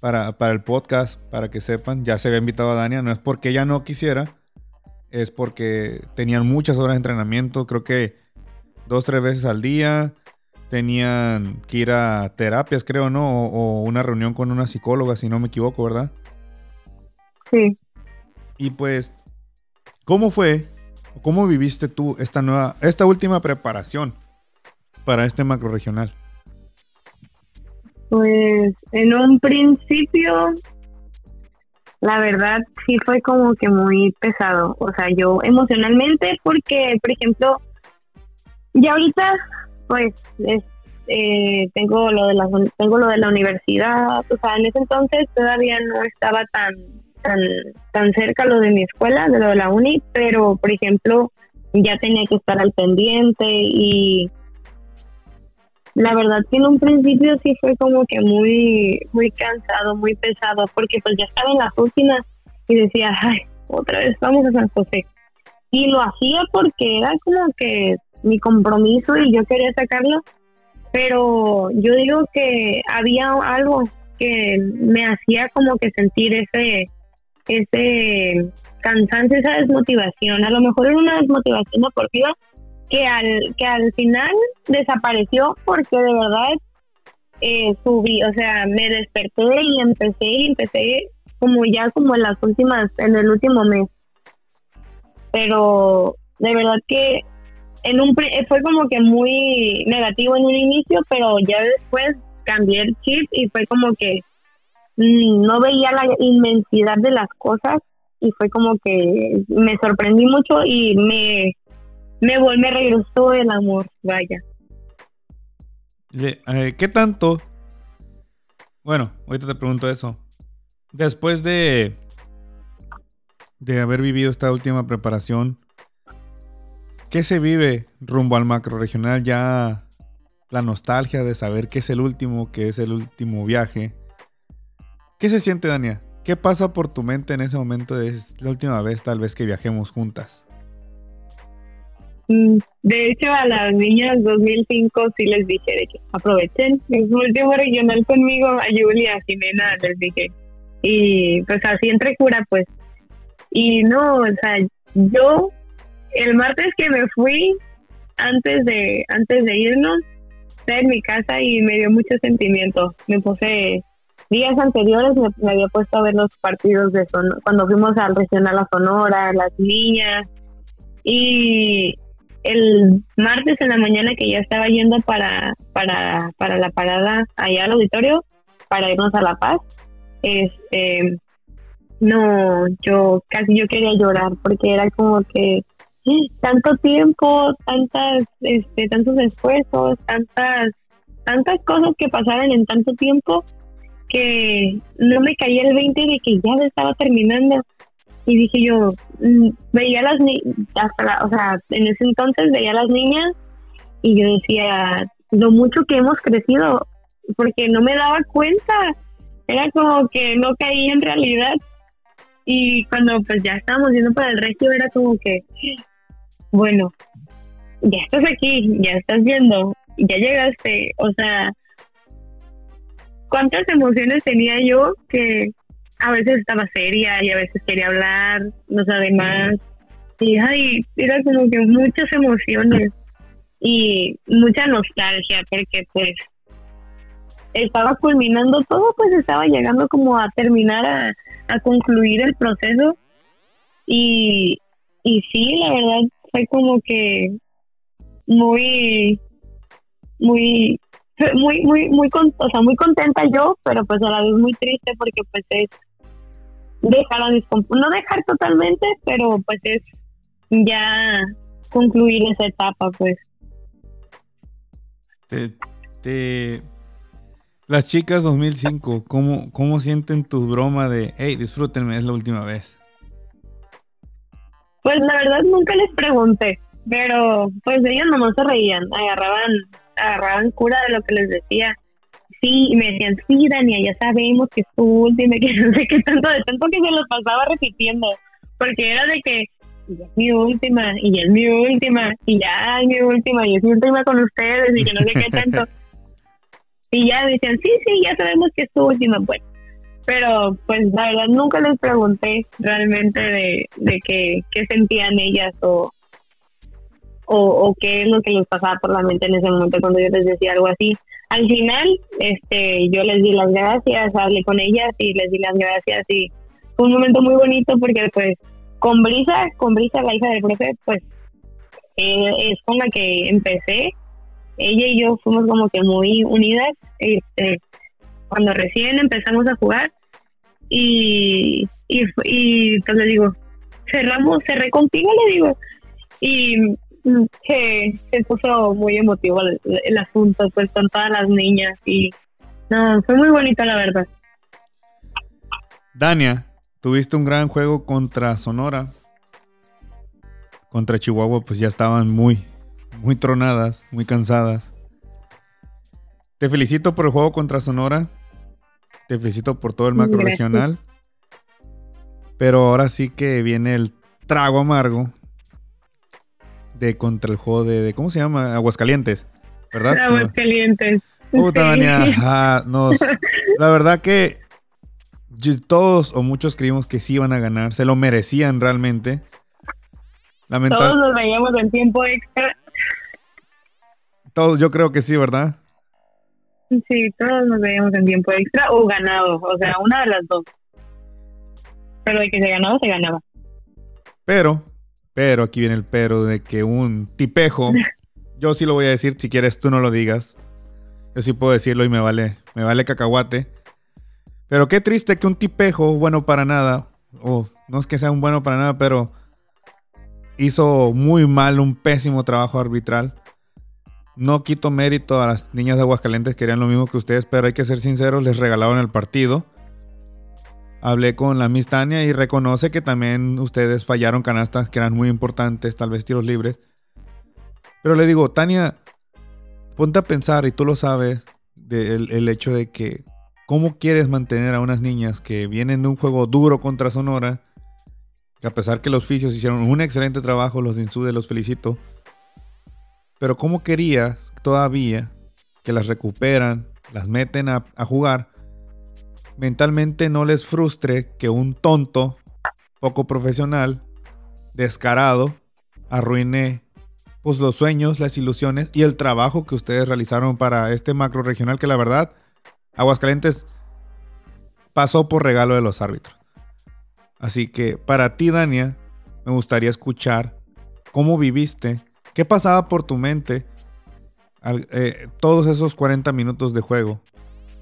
Speaker 1: para, para, el podcast, para que sepan. Ya se había invitado a Dania. No es porque ella no quisiera, es porque tenían muchas horas de entrenamiento. Creo que dos, tres veces al día. Tenían que ir a terapias, creo, ¿no? O, o una reunión con una psicóloga, si no me equivoco, ¿verdad?
Speaker 2: Sí.
Speaker 1: Y pues, ¿cómo fue? ¿Cómo viviste tú esta nueva, esta última preparación para este macro regional?
Speaker 2: Pues en un principio, la verdad sí fue como que muy pesado. O sea, yo emocionalmente, porque, por ejemplo, ya ahorita, pues, eh, tengo lo de la tengo lo de la universidad. O sea, en ese entonces todavía no estaba tan tan, tan cerca lo de mi escuela, de lo de la uni, pero por ejemplo ya tenía que estar al pendiente y la verdad que en un principio sí fue como que muy, muy cansado, muy pesado, porque pues ya estaba en las últimas y decía, ay, otra vez vamos a San José. Y lo hacía porque era como que mi compromiso y yo quería sacarlo, pero yo digo que había algo que me hacía como que sentir ese ese cansancio, esa desmotivación. A lo mejor era una desmotivación deportiva que al, que al final desapareció porque de verdad eh, subí, o sea, me desperté y empecé y empecé como ya como en las últimas, en el último mes. Pero de verdad que en un fue como que muy negativo en un inicio, pero ya después cambié el chip y fue como que Mm, no veía la inmensidad de las cosas y fue como que me sorprendí mucho y me, me, me regresó el amor, vaya.
Speaker 1: Eh, ¿Qué tanto? Bueno, ahorita te pregunto eso. Después de, de haber vivido esta última preparación, ¿qué se vive rumbo al macro regional? Ya la nostalgia de saber que es el último, que es el último viaje. ¿Qué se siente, Dania? ¿Qué pasa por tu mente en ese momento? de la última vez, tal vez, que viajemos juntas.
Speaker 2: Mm, de hecho, a las niñas 2005 sí les dije de que aprovechen es último regional conmigo, a Julia, a Jimena, les dije. Y pues así entre cura, pues. Y no, o sea, yo el martes que me fui, antes de antes de irnos, estaba en mi casa y me dio mucho sentimiento. Me puse días anteriores me, había puesto a ver los partidos de Sonora, cuando fuimos al regional a Sonora, las niñas, y el martes en la mañana que ya estaba yendo para, para, para la parada allá al auditorio, para irnos a La Paz, este, no, yo casi yo quería llorar porque era como que tanto tiempo, tantas, este, tantos esfuerzos, tantas, tantas cosas que pasaron en tanto tiempo que no me caía el 20 de que ya estaba terminando. Y dije yo, veía las niñas, o sea, en ese entonces veía a las niñas y yo decía, lo mucho que hemos crecido, porque no me daba cuenta, era como que no caía en realidad. Y cuando pues ya estábamos yendo para el resto era como que, bueno, ya estás aquí, ya estás viendo, ya llegaste, o sea, cuántas emociones tenía yo que a veces estaba seria y a veces quería hablar, no sabe más. Y ay, era como que muchas emociones y mucha nostalgia porque pues estaba culminando todo, pues estaba llegando como a terminar, a, a concluir el proceso. Y, y sí, la verdad fue como que muy, muy muy, muy, muy, o sea, muy contenta yo, pero pues a la vez muy triste porque pues es dejar a mis no dejar totalmente, pero pues es ya concluir esa etapa, pues.
Speaker 1: Te, Las chicas 2005, ¿cómo, ¿cómo sienten tu broma de, hey, disfrútenme, es la última vez?
Speaker 2: Pues la verdad nunca les pregunté, pero pues ellos nomás se reían, agarraban agarraban cura de lo que les decía. Sí, y me decían, sí, Dania, ya sabemos que es tu última, que no sé qué tanto, de tanto que se lo pasaba repitiendo, porque era de que ya es mi última, y ya es mi última, y ya es mi última, y es mi última con ustedes, y que no sé qué tanto. y ya decían, sí, sí, ya sabemos que es tu última, pues. Pero, pues, la verdad, nunca les pregunté realmente de, de qué, qué sentían ellas o, o, o qué es lo que les pasaba por la mente en ese momento cuando yo les decía algo así. Al final, este, yo les di las gracias, hablé con ellas y les di las gracias y fue un momento muy bonito porque pues con Brisa, con Brisa, la hija del profe, pues eh, es con la que empecé. Ella y yo fuimos como que muy unidas este, cuando recién empezamos a jugar y, y, pues le digo, cerramos, cerré contigo, le digo. Y que se puso muy emotivo el, asunto, pues con todas las niñas y no, fue muy bonito la verdad.
Speaker 1: Dania, tuviste un gran juego contra Sonora. Contra Chihuahua, pues ya estaban muy, muy tronadas, muy cansadas. Te felicito por el juego contra Sonora. Te felicito por todo el macro regional. Pero ahora sí que viene el trago amargo de contra el juego de, ¿cómo se llama? Aguascalientes, ¿verdad?
Speaker 2: Aguascalientes.
Speaker 1: Puta, Dania, la verdad que todos o muchos creímos que sí iban a ganar, se lo merecían realmente.
Speaker 2: Todos nos veíamos en tiempo extra.
Speaker 1: Todos, yo creo que sí, ¿verdad?
Speaker 2: Sí, todos nos veíamos en tiempo extra o ganado, o sea, una de las dos. Pero de que se ganaba, se ganaba.
Speaker 1: Pero pero aquí viene el pero de que un tipejo, yo sí lo voy a decir, si quieres tú no lo digas. Yo sí puedo decirlo y me vale, me vale cacahuate. Pero qué triste que un tipejo bueno para nada, o no es que sea un bueno para nada, pero hizo muy mal, un pésimo trabajo arbitral. No quito mérito a las niñas de Aguascalientes, querían lo mismo que ustedes, pero hay que ser sinceros, les regalaron el partido hablé con la Miss Tania y reconoce que también ustedes fallaron canastas que eran muy importantes, tal vez tiros libres. Pero le digo, Tania, ponte a pensar, y tú lo sabes, del el hecho de que cómo quieres mantener a unas niñas que vienen de un juego duro contra Sonora, que a pesar que los oficios hicieron un excelente trabajo, los de Insude los felicito, pero cómo querías todavía que las recuperan, las meten a jugar mentalmente no les frustre que un tonto, poco profesional, descarado, arruine pues, los sueños, las ilusiones y el trabajo que ustedes realizaron para este macro regional que la verdad, Aguascalientes pasó por regalo de los árbitros. Así que para ti, Dania, me gustaría escuchar cómo viviste, qué pasaba por tu mente eh, todos esos 40 minutos de juego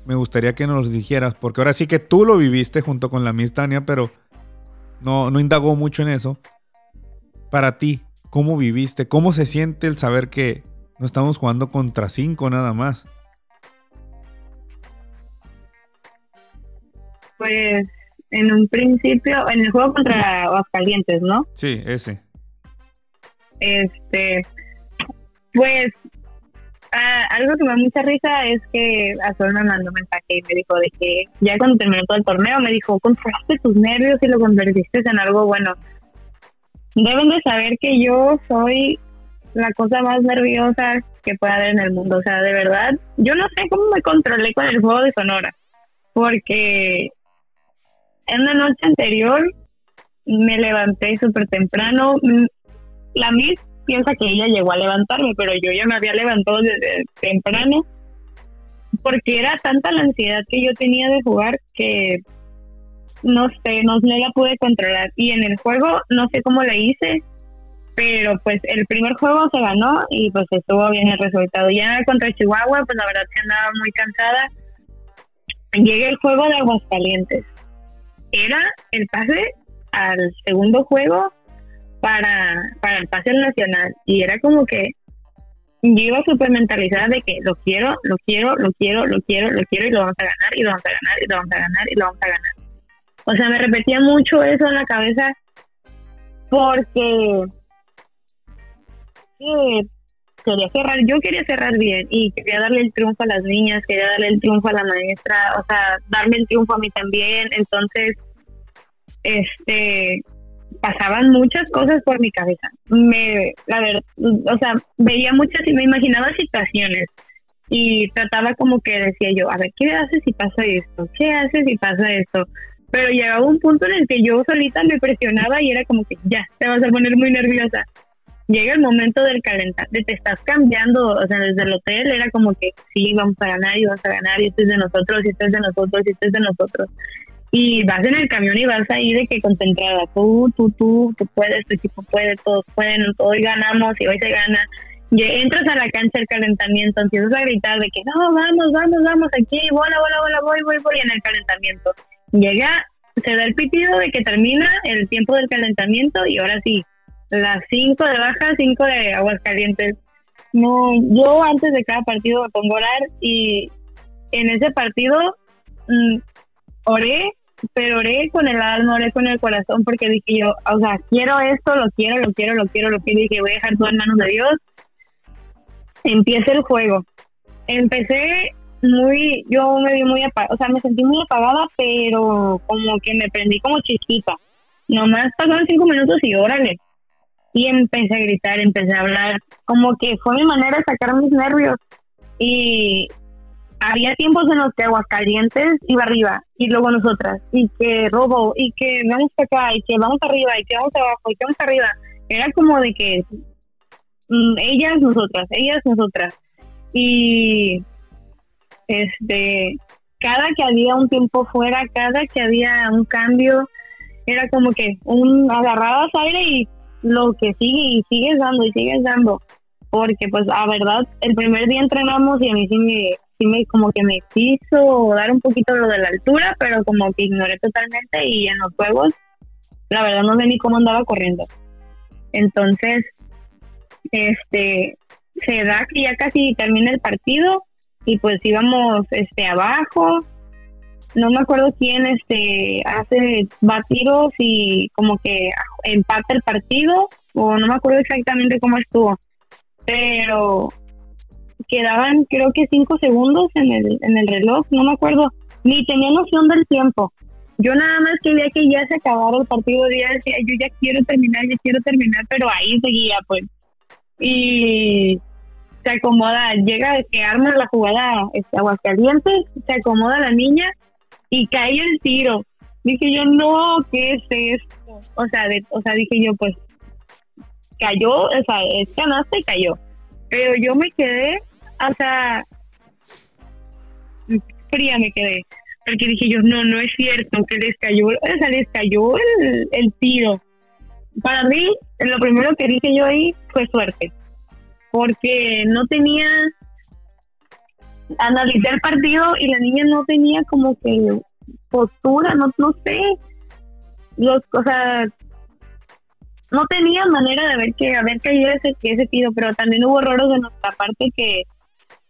Speaker 1: me gustaría que nos lo dijeras, porque ahora sí que tú lo viviste junto con la Miss Tania, pero no, no indagó mucho en eso. Para ti, ¿cómo viviste? ¿Cómo se siente el saber que no estamos jugando contra cinco nada más?
Speaker 2: Pues en un principio, en el juego contra Aguascalientes, ¿no?
Speaker 1: Sí, ese.
Speaker 2: Este, pues Ah, algo que me da mucha risa es que Azul me mandó un mensaje y me dijo de que ya cuando terminó todo el torneo me dijo, controlaste tus nervios y lo convertiste en algo bueno. Deben de saber que yo soy la cosa más nerviosa que pueda haber en el mundo. O sea, de verdad, yo no sé cómo me controlé con el juego de Sonora. Porque en la noche anterior me levanté súper temprano. La misma piensa que ella llegó a levantarme, pero yo ya me había levantado desde temprano porque era tanta la ansiedad que yo tenía de jugar que no sé, no, la pude controlar. Y en el juego no sé cómo la hice, pero pues el primer juego se ganó y pues estuvo bien el resultado. Ya contra Chihuahua, pues la verdad que andaba muy cansada. Llegué el juego de Aguascalientes. Era el pase al segundo juego para, para el pase nacional y era como que yo iba súper mentalizada de que lo quiero, lo quiero, lo quiero, lo quiero, lo quiero y lo vamos a ganar y lo vamos a ganar y lo vamos a ganar y lo vamos a ganar. O sea, me repetía mucho eso en la cabeza porque quería cerrar, yo quería cerrar bien y quería darle el triunfo a las niñas, quería darle el triunfo a la maestra, o sea, darme el triunfo a mí también, entonces, este, pasaban muchas cosas por mi cabeza. Me, la verdad, o sea, veía muchas y me imaginaba situaciones y trataba como que decía yo, a ver, ¿qué haces si pasa esto? ¿Qué haces si pasa esto? Pero llegaba un punto en el que yo solita me presionaba y era como que ya, te vas a poner muy nerviosa. Llega el momento del calentar, de te estás cambiando, o sea, desde el hotel era como que sí, vamos a ganar y vamos a ganar y esto es de nosotros y esto es de nosotros y esto es de nosotros. Y vas en el camión y vas ahí de que concentrada, tú, tú, tú, tú puedes, tu equipo puede, todos pueden, hoy ganamos y hoy se gana y entras a la cancha del calentamiento, empiezas a gritar de que no, vamos, vamos, vamos, aquí, bola, bola, bola, voy, voy, voy en el calentamiento. Llega, se da el pitido de que termina el tiempo del calentamiento y ahora sí, las cinco de baja, cinco de aguas calientes. No, yo antes de cada partido me pongo a y en ese partido mm, oré, pero oré con el alma, oré con el corazón porque dije yo, o sea, quiero esto, lo quiero, lo quiero, lo quiero, lo quiero y dije voy a dejar todo en manos de Dios empieza el juego. Empecé muy, yo me vi muy apagada, o sea, me sentí muy apagada, pero como que me prendí como chiquita. Nomás pasaron cinco minutos y órale. Y empecé a gritar, empecé a hablar, como que fue mi manera de sacar mis nervios. Y había tiempos en los que Aguascalientes iba arriba y luego nosotras, y que robo, y que vamos acá, y que vamos arriba, y que vamos abajo, y que vamos arriba. Era como de que Mm, ellas, nosotras, ellas, nosotras. Y este, cada que había un tiempo fuera, cada que había un cambio, era como que un agarradas aire y lo que sigue y sigues dando y sigues dando. Porque pues a verdad, el primer día entrenamos y a mí sí me, sí me como que me quiso dar un poquito lo de la altura, pero como que ignoré totalmente y en los juegos, la verdad no sé ni cómo andaba corriendo. Entonces, este se da que ya casi termina el partido y pues íbamos este abajo no me acuerdo quién este hace va tiros y como que empata el partido o no me acuerdo exactamente cómo estuvo pero quedaban creo que cinco segundos en el en el reloj no me acuerdo ni tenía noción del tiempo yo nada más quería que ya se acabara el partido ya decía yo ya quiero terminar ya quiero terminar pero ahí seguía pues y se acomoda, llega que arma la jugada este, Aguascalientes, se acomoda la niña y cae el tiro. Dije yo, no, ¿qué es esto? O sea, de, o sea, dije yo, pues cayó, o sea, es canasta y cayó. Pero yo me quedé, o sea, fría me quedé. Porque dije yo, no, no es cierto que les cayó, o sea, les cayó el, el tiro para mí, lo primero que dije yo ahí fue suerte, porque no tenía, analicé el partido y la niña no tenía como que postura, no, no sé, los, o sea, no tenía manera de ver que haber caído ese, ese tiro, pero también hubo errores de nuestra parte que,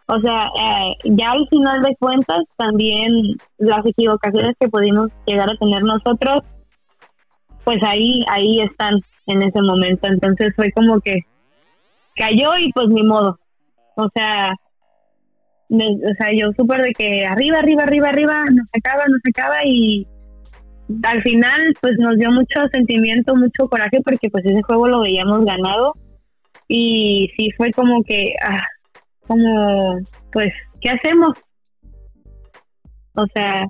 Speaker 2: o sea, eh, ya al final de cuentas también las equivocaciones que pudimos llegar a tener nosotros pues ahí, ahí están en ese momento. Entonces fue como que cayó y pues ni modo. O sea, o sea, yo súper de que arriba, arriba, arriba, arriba, nos acaba, nos acaba y al final pues nos dio mucho sentimiento, mucho coraje porque pues ese juego lo veíamos ganado y sí fue como que, ah, como, pues, ¿qué hacemos? O sea,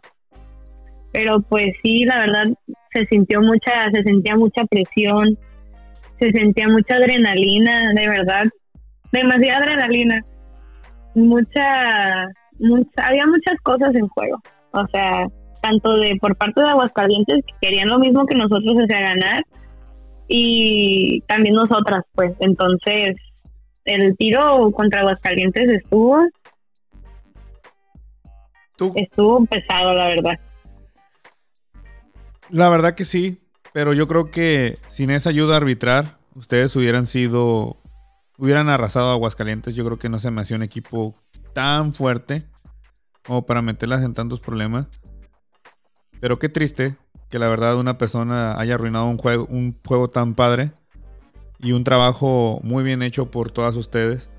Speaker 2: pero pues sí, la verdad se sintió mucha, se sentía mucha presión, se sentía mucha adrenalina, de verdad, demasiada adrenalina, mucha, mucha, había muchas cosas en juego, o sea, tanto de por parte de Aguascalientes que querían lo mismo que nosotros, o sea, ganar, y también nosotras, pues, entonces el tiro contra Aguascalientes estuvo, estuvo pesado, la verdad.
Speaker 1: La verdad que sí, pero yo creo que sin esa ayuda a arbitrar, ustedes hubieran sido, hubieran arrasado a Aguascalientes. Yo creo que no se me hacía un equipo tan fuerte como para meterlas en tantos problemas. Pero qué triste que la verdad una persona haya arruinado un juego, un juego tan padre y un trabajo muy bien hecho por todas ustedes.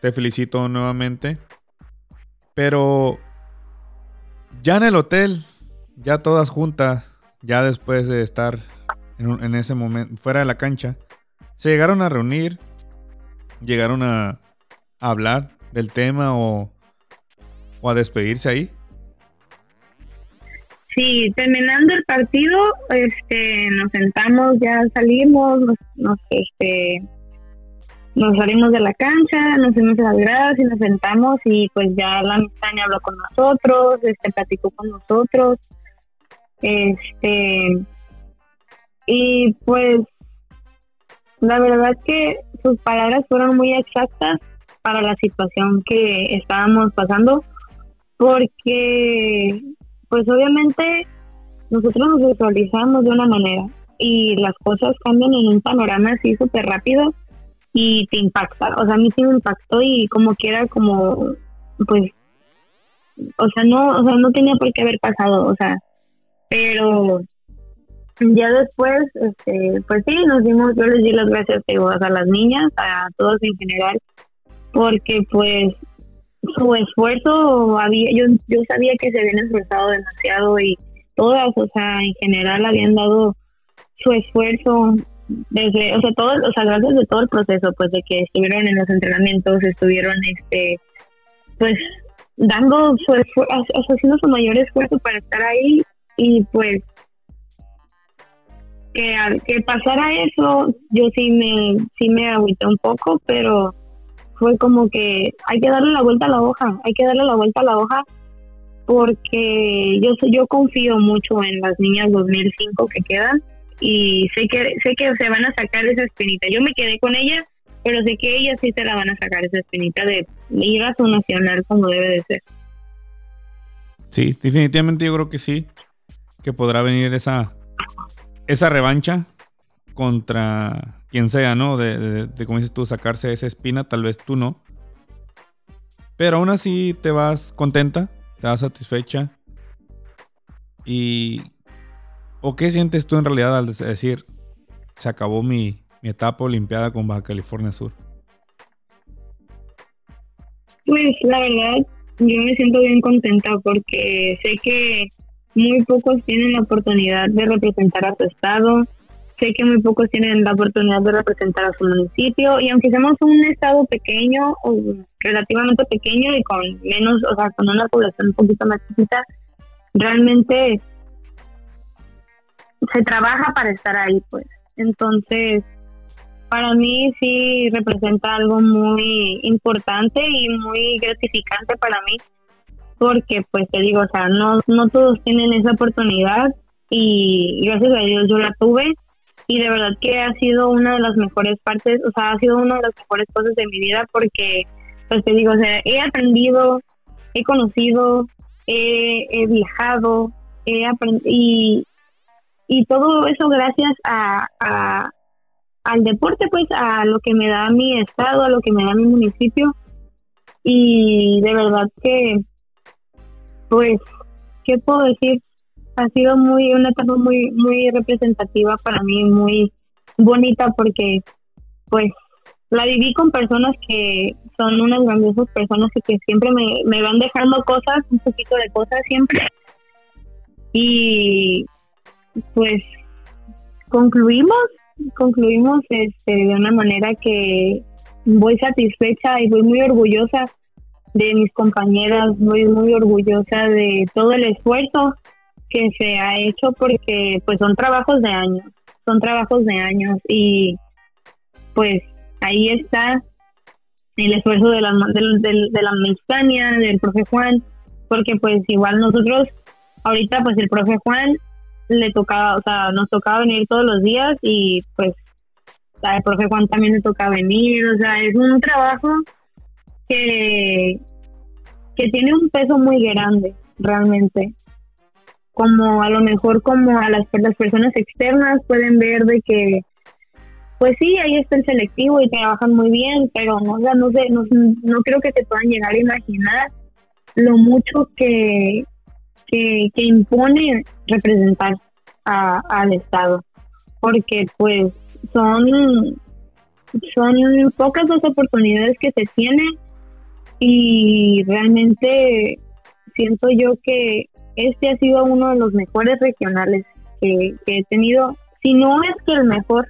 Speaker 1: te felicito nuevamente. Pero ya en el hotel, ya todas juntas, ya después de estar en, ese momento fuera de la cancha, se llegaron a reunir, llegaron a, hablar del tema o, o a despedirse ahí.
Speaker 2: Sí, terminando el partido, este, nos sentamos, ya salimos, nos, este, nos salimos de la cancha, nos fuimos a las gradas y nos sentamos y pues ya la amistad habló con nosotros, este, platicó con nosotros, este, y pues la verdad que sus palabras fueron muy exactas para la situación que estábamos pasando, porque pues obviamente nosotros nos visualizamos de una manera y las cosas cambian en un panorama así súper rápido y te impacta. O sea, a mí sí me impactó y como que era como, pues, o sea, no, o sea, no tenía por qué haber pasado, o sea, pero ya después, este, pues sí, nos dimos, yo les di las gracias a las niñas, a todos en general, porque pues su esfuerzo había yo yo sabía que se habían esforzado demasiado y todas o sea en general habían dado su esfuerzo desde o sea todo o sea gracias de todo el proceso pues de que estuvieron en los entrenamientos estuvieron este pues dando su esfuerzo haciendo su mayor esfuerzo para estar ahí y pues que que pasara eso yo sí me sí me agüité un poco pero fue como que hay que darle la vuelta a la hoja, hay que darle la vuelta a la hoja porque yo yo confío mucho en las niñas 2005 que quedan y sé que sé que se van a sacar esa espinita. Yo me quedé con ellas, pero sé que ellas sí se la van a sacar esa espinita de ir a su nacional como debe de ser.
Speaker 1: Sí, definitivamente yo creo que sí, que podrá venir esa esa revancha contra quien sea, ¿no? De, de, como dices tú, sacarse esa espina, tal vez tú no. Pero aún así te vas contenta, te vas satisfecha. Y... ¿O qué sientes tú en realidad al decir, se acabó mi, mi etapa olimpiada con Baja California Sur?
Speaker 2: Pues la verdad, yo me siento bien contenta porque sé que muy pocos tienen la oportunidad de representar a su estado, sé que muy pocos tienen la oportunidad de representar a su municipio y aunque seamos un estado pequeño o relativamente pequeño y con menos, o sea, con una población un poquito más chiquita, realmente se trabaja para estar ahí, pues. Entonces, para mí sí representa algo muy importante y muy gratificante para mí, porque pues te digo, o sea, no, no todos tienen esa oportunidad y gracias a Dios yo la tuve y de verdad que ha sido una de las mejores partes, o sea, ha sido una de las mejores cosas de mi vida porque, pues te digo, o sea, he aprendido, he conocido, he, viajado, he aprendido y, todo eso gracias a, a, al deporte, pues a lo que me da mi estado, a lo que me da mi municipio y de verdad que, pues, ¿qué puedo decir? Ha sido muy una etapa muy muy representativa para mí, muy bonita porque pues la viví con personas que son unas grandiosas personas y que siempre me, me van dejando cosas, un poquito de cosas siempre. Y pues concluimos, concluimos este, de una manera que voy satisfecha y voy muy orgullosa de mis compañeras, voy muy orgullosa de todo el esfuerzo que se ha hecho porque pues son trabajos de años, son trabajos de años y pues ahí está el esfuerzo de la, de, de la mexicania, del profe Juan, porque pues igual nosotros, ahorita pues el profe Juan le tocaba, o sea, nos tocaba venir todos los días y pues al profe Juan también le toca venir, o sea, es un trabajo que, que tiene un peso muy grande realmente como a lo mejor como a las, las personas externas pueden ver de que pues sí, ahí está el selectivo y trabajan muy bien, pero no, sé, no, no creo que se puedan llegar a imaginar lo mucho que, que, impone representar al Estado, porque pues son, son pocas las oportunidades que se tienen y realmente siento yo que este ha sido uno de los mejores regionales que, he tenido, si no es que el mejor,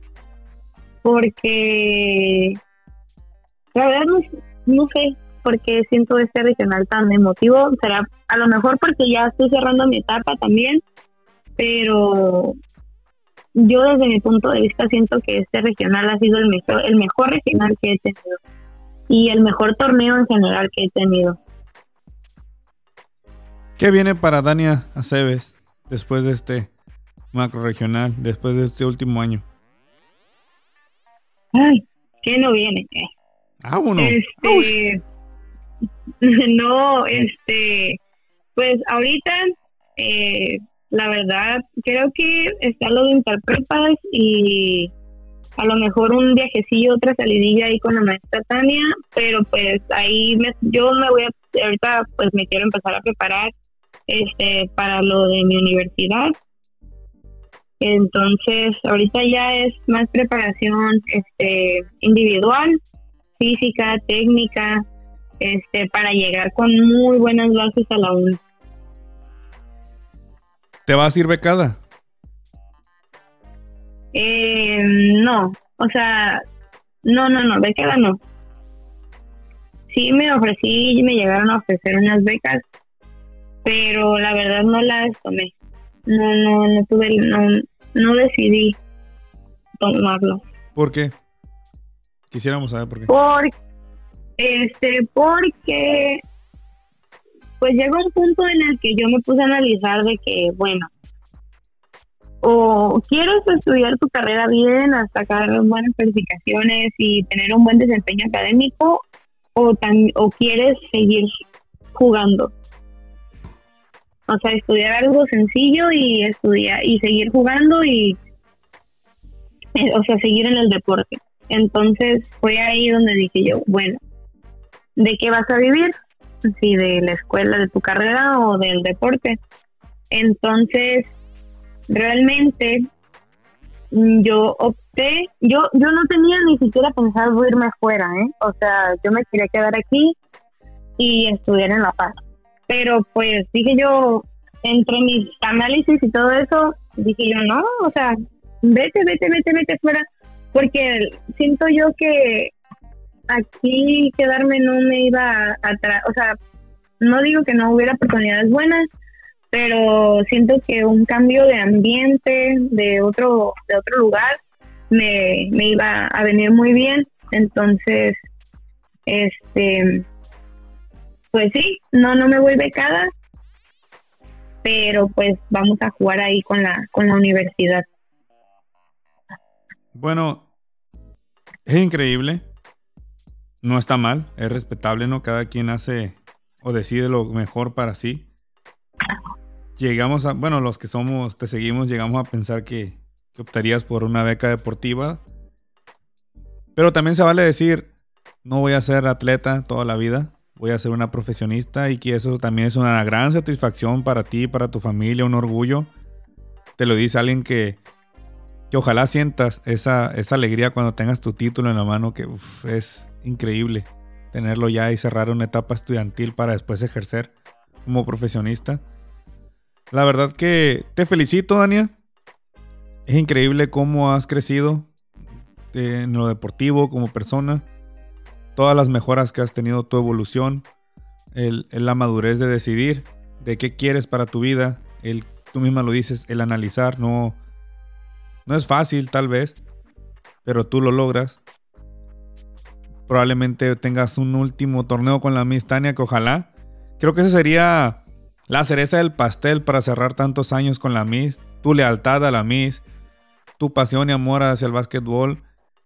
Speaker 2: porque la verdad no, no sé por qué siento este regional tan emotivo, será a lo mejor porque ya estoy cerrando mi etapa también, pero yo desde mi punto de vista siento que este regional ha sido el mejor, el mejor regional que he tenido y el mejor torneo en general que he tenido.
Speaker 1: ¿Qué viene para Dania Aceves después de este macro regional, después de este último año?
Speaker 2: Ay, ¿qué no viene?
Speaker 1: Ah, bueno.
Speaker 2: Este, no, este, pues ahorita eh, la verdad, creo que está lo de interpretas y a lo mejor un viajecillo, otra salidilla ahí con la maestra Tania, pero pues ahí me, yo me voy a, ahorita pues me quiero empezar a preparar este para lo de mi universidad. Entonces, ahorita ya es más preparación este individual, física, técnica, este para llegar con muy buenas bases a la UNI.
Speaker 1: ¿Te vas a ir becada?
Speaker 2: Eh, no, o sea, no, no, no, becada no. Sí me ofrecí y me llegaron a ofrecer unas becas, pero la verdad no las tomé. No, no, no tuve, no, no decidí tomarlo.
Speaker 1: ¿Por qué? Quisiéramos saber por qué.
Speaker 2: Por, este, porque pues llega un punto en el que yo me puse a analizar de que, bueno, o quieres estudiar tu carrera bien, hasta sacar buenas calificaciones y tener un buen desempeño académico, o, o quieres seguir jugando. O sea, estudiar algo sencillo y estudiar y seguir jugando y, eh, o sea, seguir en el deporte. Entonces fue ahí donde dije yo, bueno, ¿de qué vas a vivir? si de la escuela, de tu carrera o del deporte. Entonces, realmente mm, yo opté, yo yo no tenía ni siquiera pensado irme afuera, ¿eh? O sea, yo me quería quedar aquí y estudiar en La Paz. Pero pues dije yo, entre mis análisis y todo eso, dije yo, no, o sea, vete, vete, vete, vete fuera, porque siento yo que aquí quedarme no me iba a, o sea, no digo que no hubiera oportunidades buenas, pero siento que un cambio de ambiente, de otro, de otro lugar, me, me iba a venir muy bien. Entonces, este, pues sí, no, no me voy becada, pero pues vamos a jugar ahí con la, con la universidad.
Speaker 1: Bueno, es increíble no está mal, es respetable, ¿no? Cada quien hace o decide lo mejor para sí. Llegamos a, bueno, los que somos, te seguimos, llegamos a pensar que, optarías por una beca deportiva. Pero también se vale decir, no voy a ser atleta toda la vida, voy a ser una profesionista y que eso también es una gran satisfacción para ti, para tu familia, un orgullo. Te lo dice alguien que, que ojalá sientas esa, esa alegría cuando tengas tu título en la mano, que es increíble tenerlo ya y cerrar una etapa estudiantil para después ejercer como profesionista. La verdad que te felicito, Dania. Es increíble cómo has crecido en lo deportivo como persona. Todas las mejoras que has tenido, tu evolución, el, la madurez de decidir de qué quieres para tu vida. Tú misma lo dices, el analizar, no, no es fácil tal vez, pero tú lo logras. Probablemente tengas un último torneo con la Miss Tania que ojalá. Creo que esa sería la cereza del pastel para cerrar tantos años con la Miss. Tu lealtad a la Miss, tu pasión y amor hacia el básquetbol,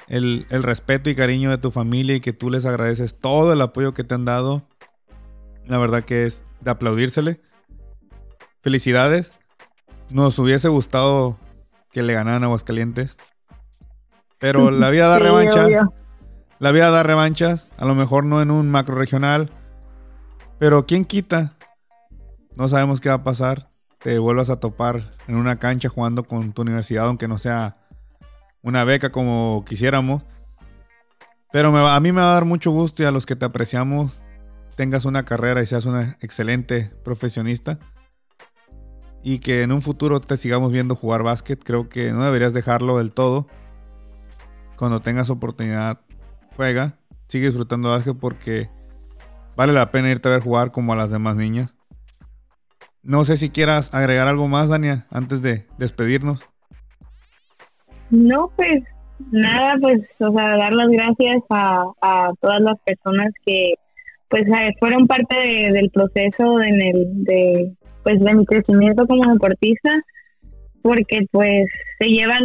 Speaker 1: el, el respeto y cariño de tu familia y que tú les agradeces todo el apoyo que te han dado. La verdad que es de aplaudírsele. Felicidades. Nos hubiese gustado que le ganaran a Aguascalientes. Pero la vida da revancha. La vida da revanchas. A lo mejor no en un macro regional. Pero ¿quién quita? No sabemos qué va a pasar. Te vuelvas a topar en una cancha jugando con tu universidad, aunque no sea una beca como quisiéramos. Pero a mí me va a dar mucho gusto y a los que te apreciamos, tengas una carrera y seas una excelente profesionista. Y que en un futuro te sigamos viendo jugar básquet. Creo que no deberías dejarlo del todo. Cuando tengas oportunidad, juega. Sigue disfrutando básquet porque vale la pena irte a ver jugar como a las demás niñas. No sé si quieras agregar algo más, Dania, antes de despedirnos.
Speaker 2: No, pues nada, pues, o sea, dar las gracias a, a todas las personas que, pues, eh, fueron parte del proceso en el, de, pues, de mi crecimiento como deportista, porque, pues, se llevan,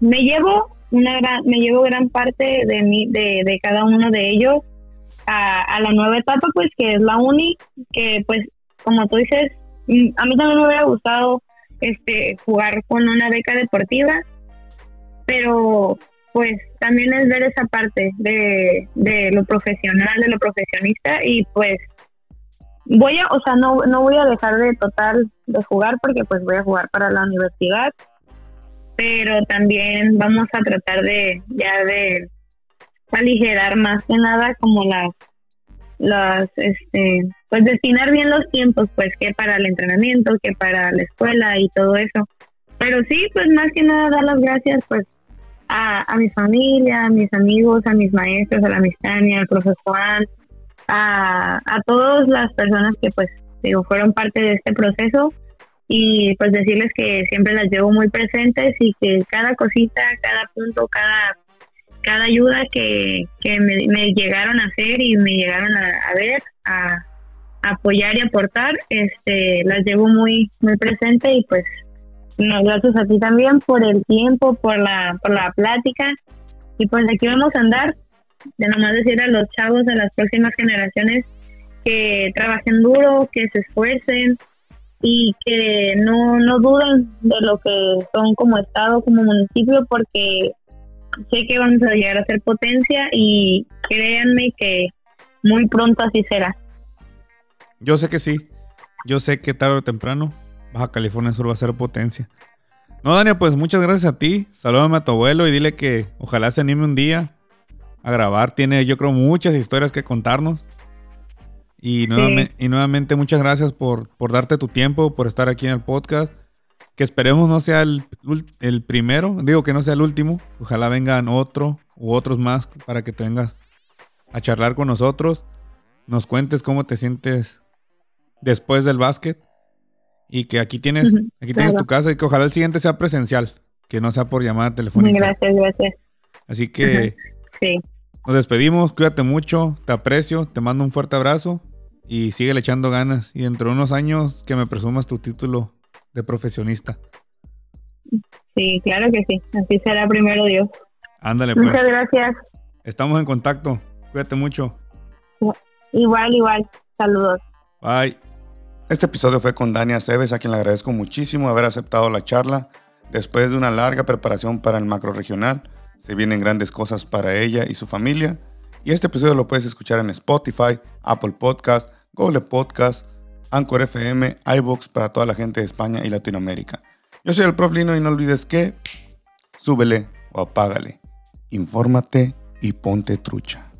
Speaker 2: me llevo una gran, me llevo gran parte de mí, de, de cada uno de ellos a, a la nueva etapa, pues, que es la uni, que, pues, como tú dices, mm, a mí también me hubiera gustado este jugar con una beca deportiva pero pues también es ver esa parte de, de lo profesional, de lo profesionista y pues voy a, o sea, no, no voy a dejar de total de jugar porque pues voy a jugar para la universidad, pero también vamos a tratar de ya de aligerar más que nada como las las este pues destinar bien los tiempos pues que para el entrenamiento que para la escuela y todo eso pero sí, pues más que nada dar las gracias pues a, mi familia, a mis amigos, a mis maestros, a la Mistania, al profesor Juan, a, a todas las personas que pues digo fueron parte de este proceso. Y pues decirles que siempre las llevo muy presentes y que cada cosita, cada punto, cada cada ayuda que, que me, llegaron a hacer y me llegaron a, a ver, a, apoyar y aportar, este, las llevo muy muy presente y pues no, gracias a ti también por el tiempo, por la, por la plática. Y pues aquí vamos a andar, de nomás decir a los chavos de las próximas generaciones que trabajen duro, que se esfuercen y que no, no duden de lo que son como Estado, como municipio, porque sé que vamos a llegar a ser potencia y créanme que muy pronto así será.
Speaker 1: Yo sé que sí, yo sé que tarde o temprano Baja California Sur va a ser potencia. No, Dania, pues muchas gracias a ti. Salúdame a tu abuelo y dile que ojalá se anime un día a grabar. Tiene, yo creo, muchas historias que contarnos. Y nuevamente, y nuevamente muchas gracias por, por darte tu tiempo, por estar aquí en el podcast. Que esperemos no sea el, el primero, digo que no sea el último. Ojalá vengan otro u otros más para que te vengas a charlar con nosotros. Nos cuentes cómo te sientes después del básquet. Y que aquí tienes, aquí tienes tu casa y que ojalá el siguiente sea presencial, que no sea por llamada telefónica.
Speaker 2: Gracias, gracias.
Speaker 1: Así que sí. nos despedimos, cuídate mucho, te aprecio, te mando un fuerte abrazo y sigue echando ganas. Y dentro de unos años que me presumas tu título de profesionista.
Speaker 2: Sí, claro que sí. Así será primero Dios.
Speaker 1: Ándale, pues.
Speaker 2: Muchas gracias.
Speaker 1: Estamos en contacto. Cuídate mucho.
Speaker 2: Igual, igual. Saludos.
Speaker 1: Bye. Este episodio fue con Dania Cebes, a quien le agradezco muchísimo haber aceptado la charla. Después de una larga preparación para el macro regional, se vienen grandes cosas para ella y su familia. Y este episodio lo puedes escuchar en Spotify, Apple Podcast, Google Podcast, Anchor FM, iBooks para toda la gente de España y Latinoamérica. Yo soy el Prof Lino y no olvides que súbele o apágale. Infórmate y ponte trucha.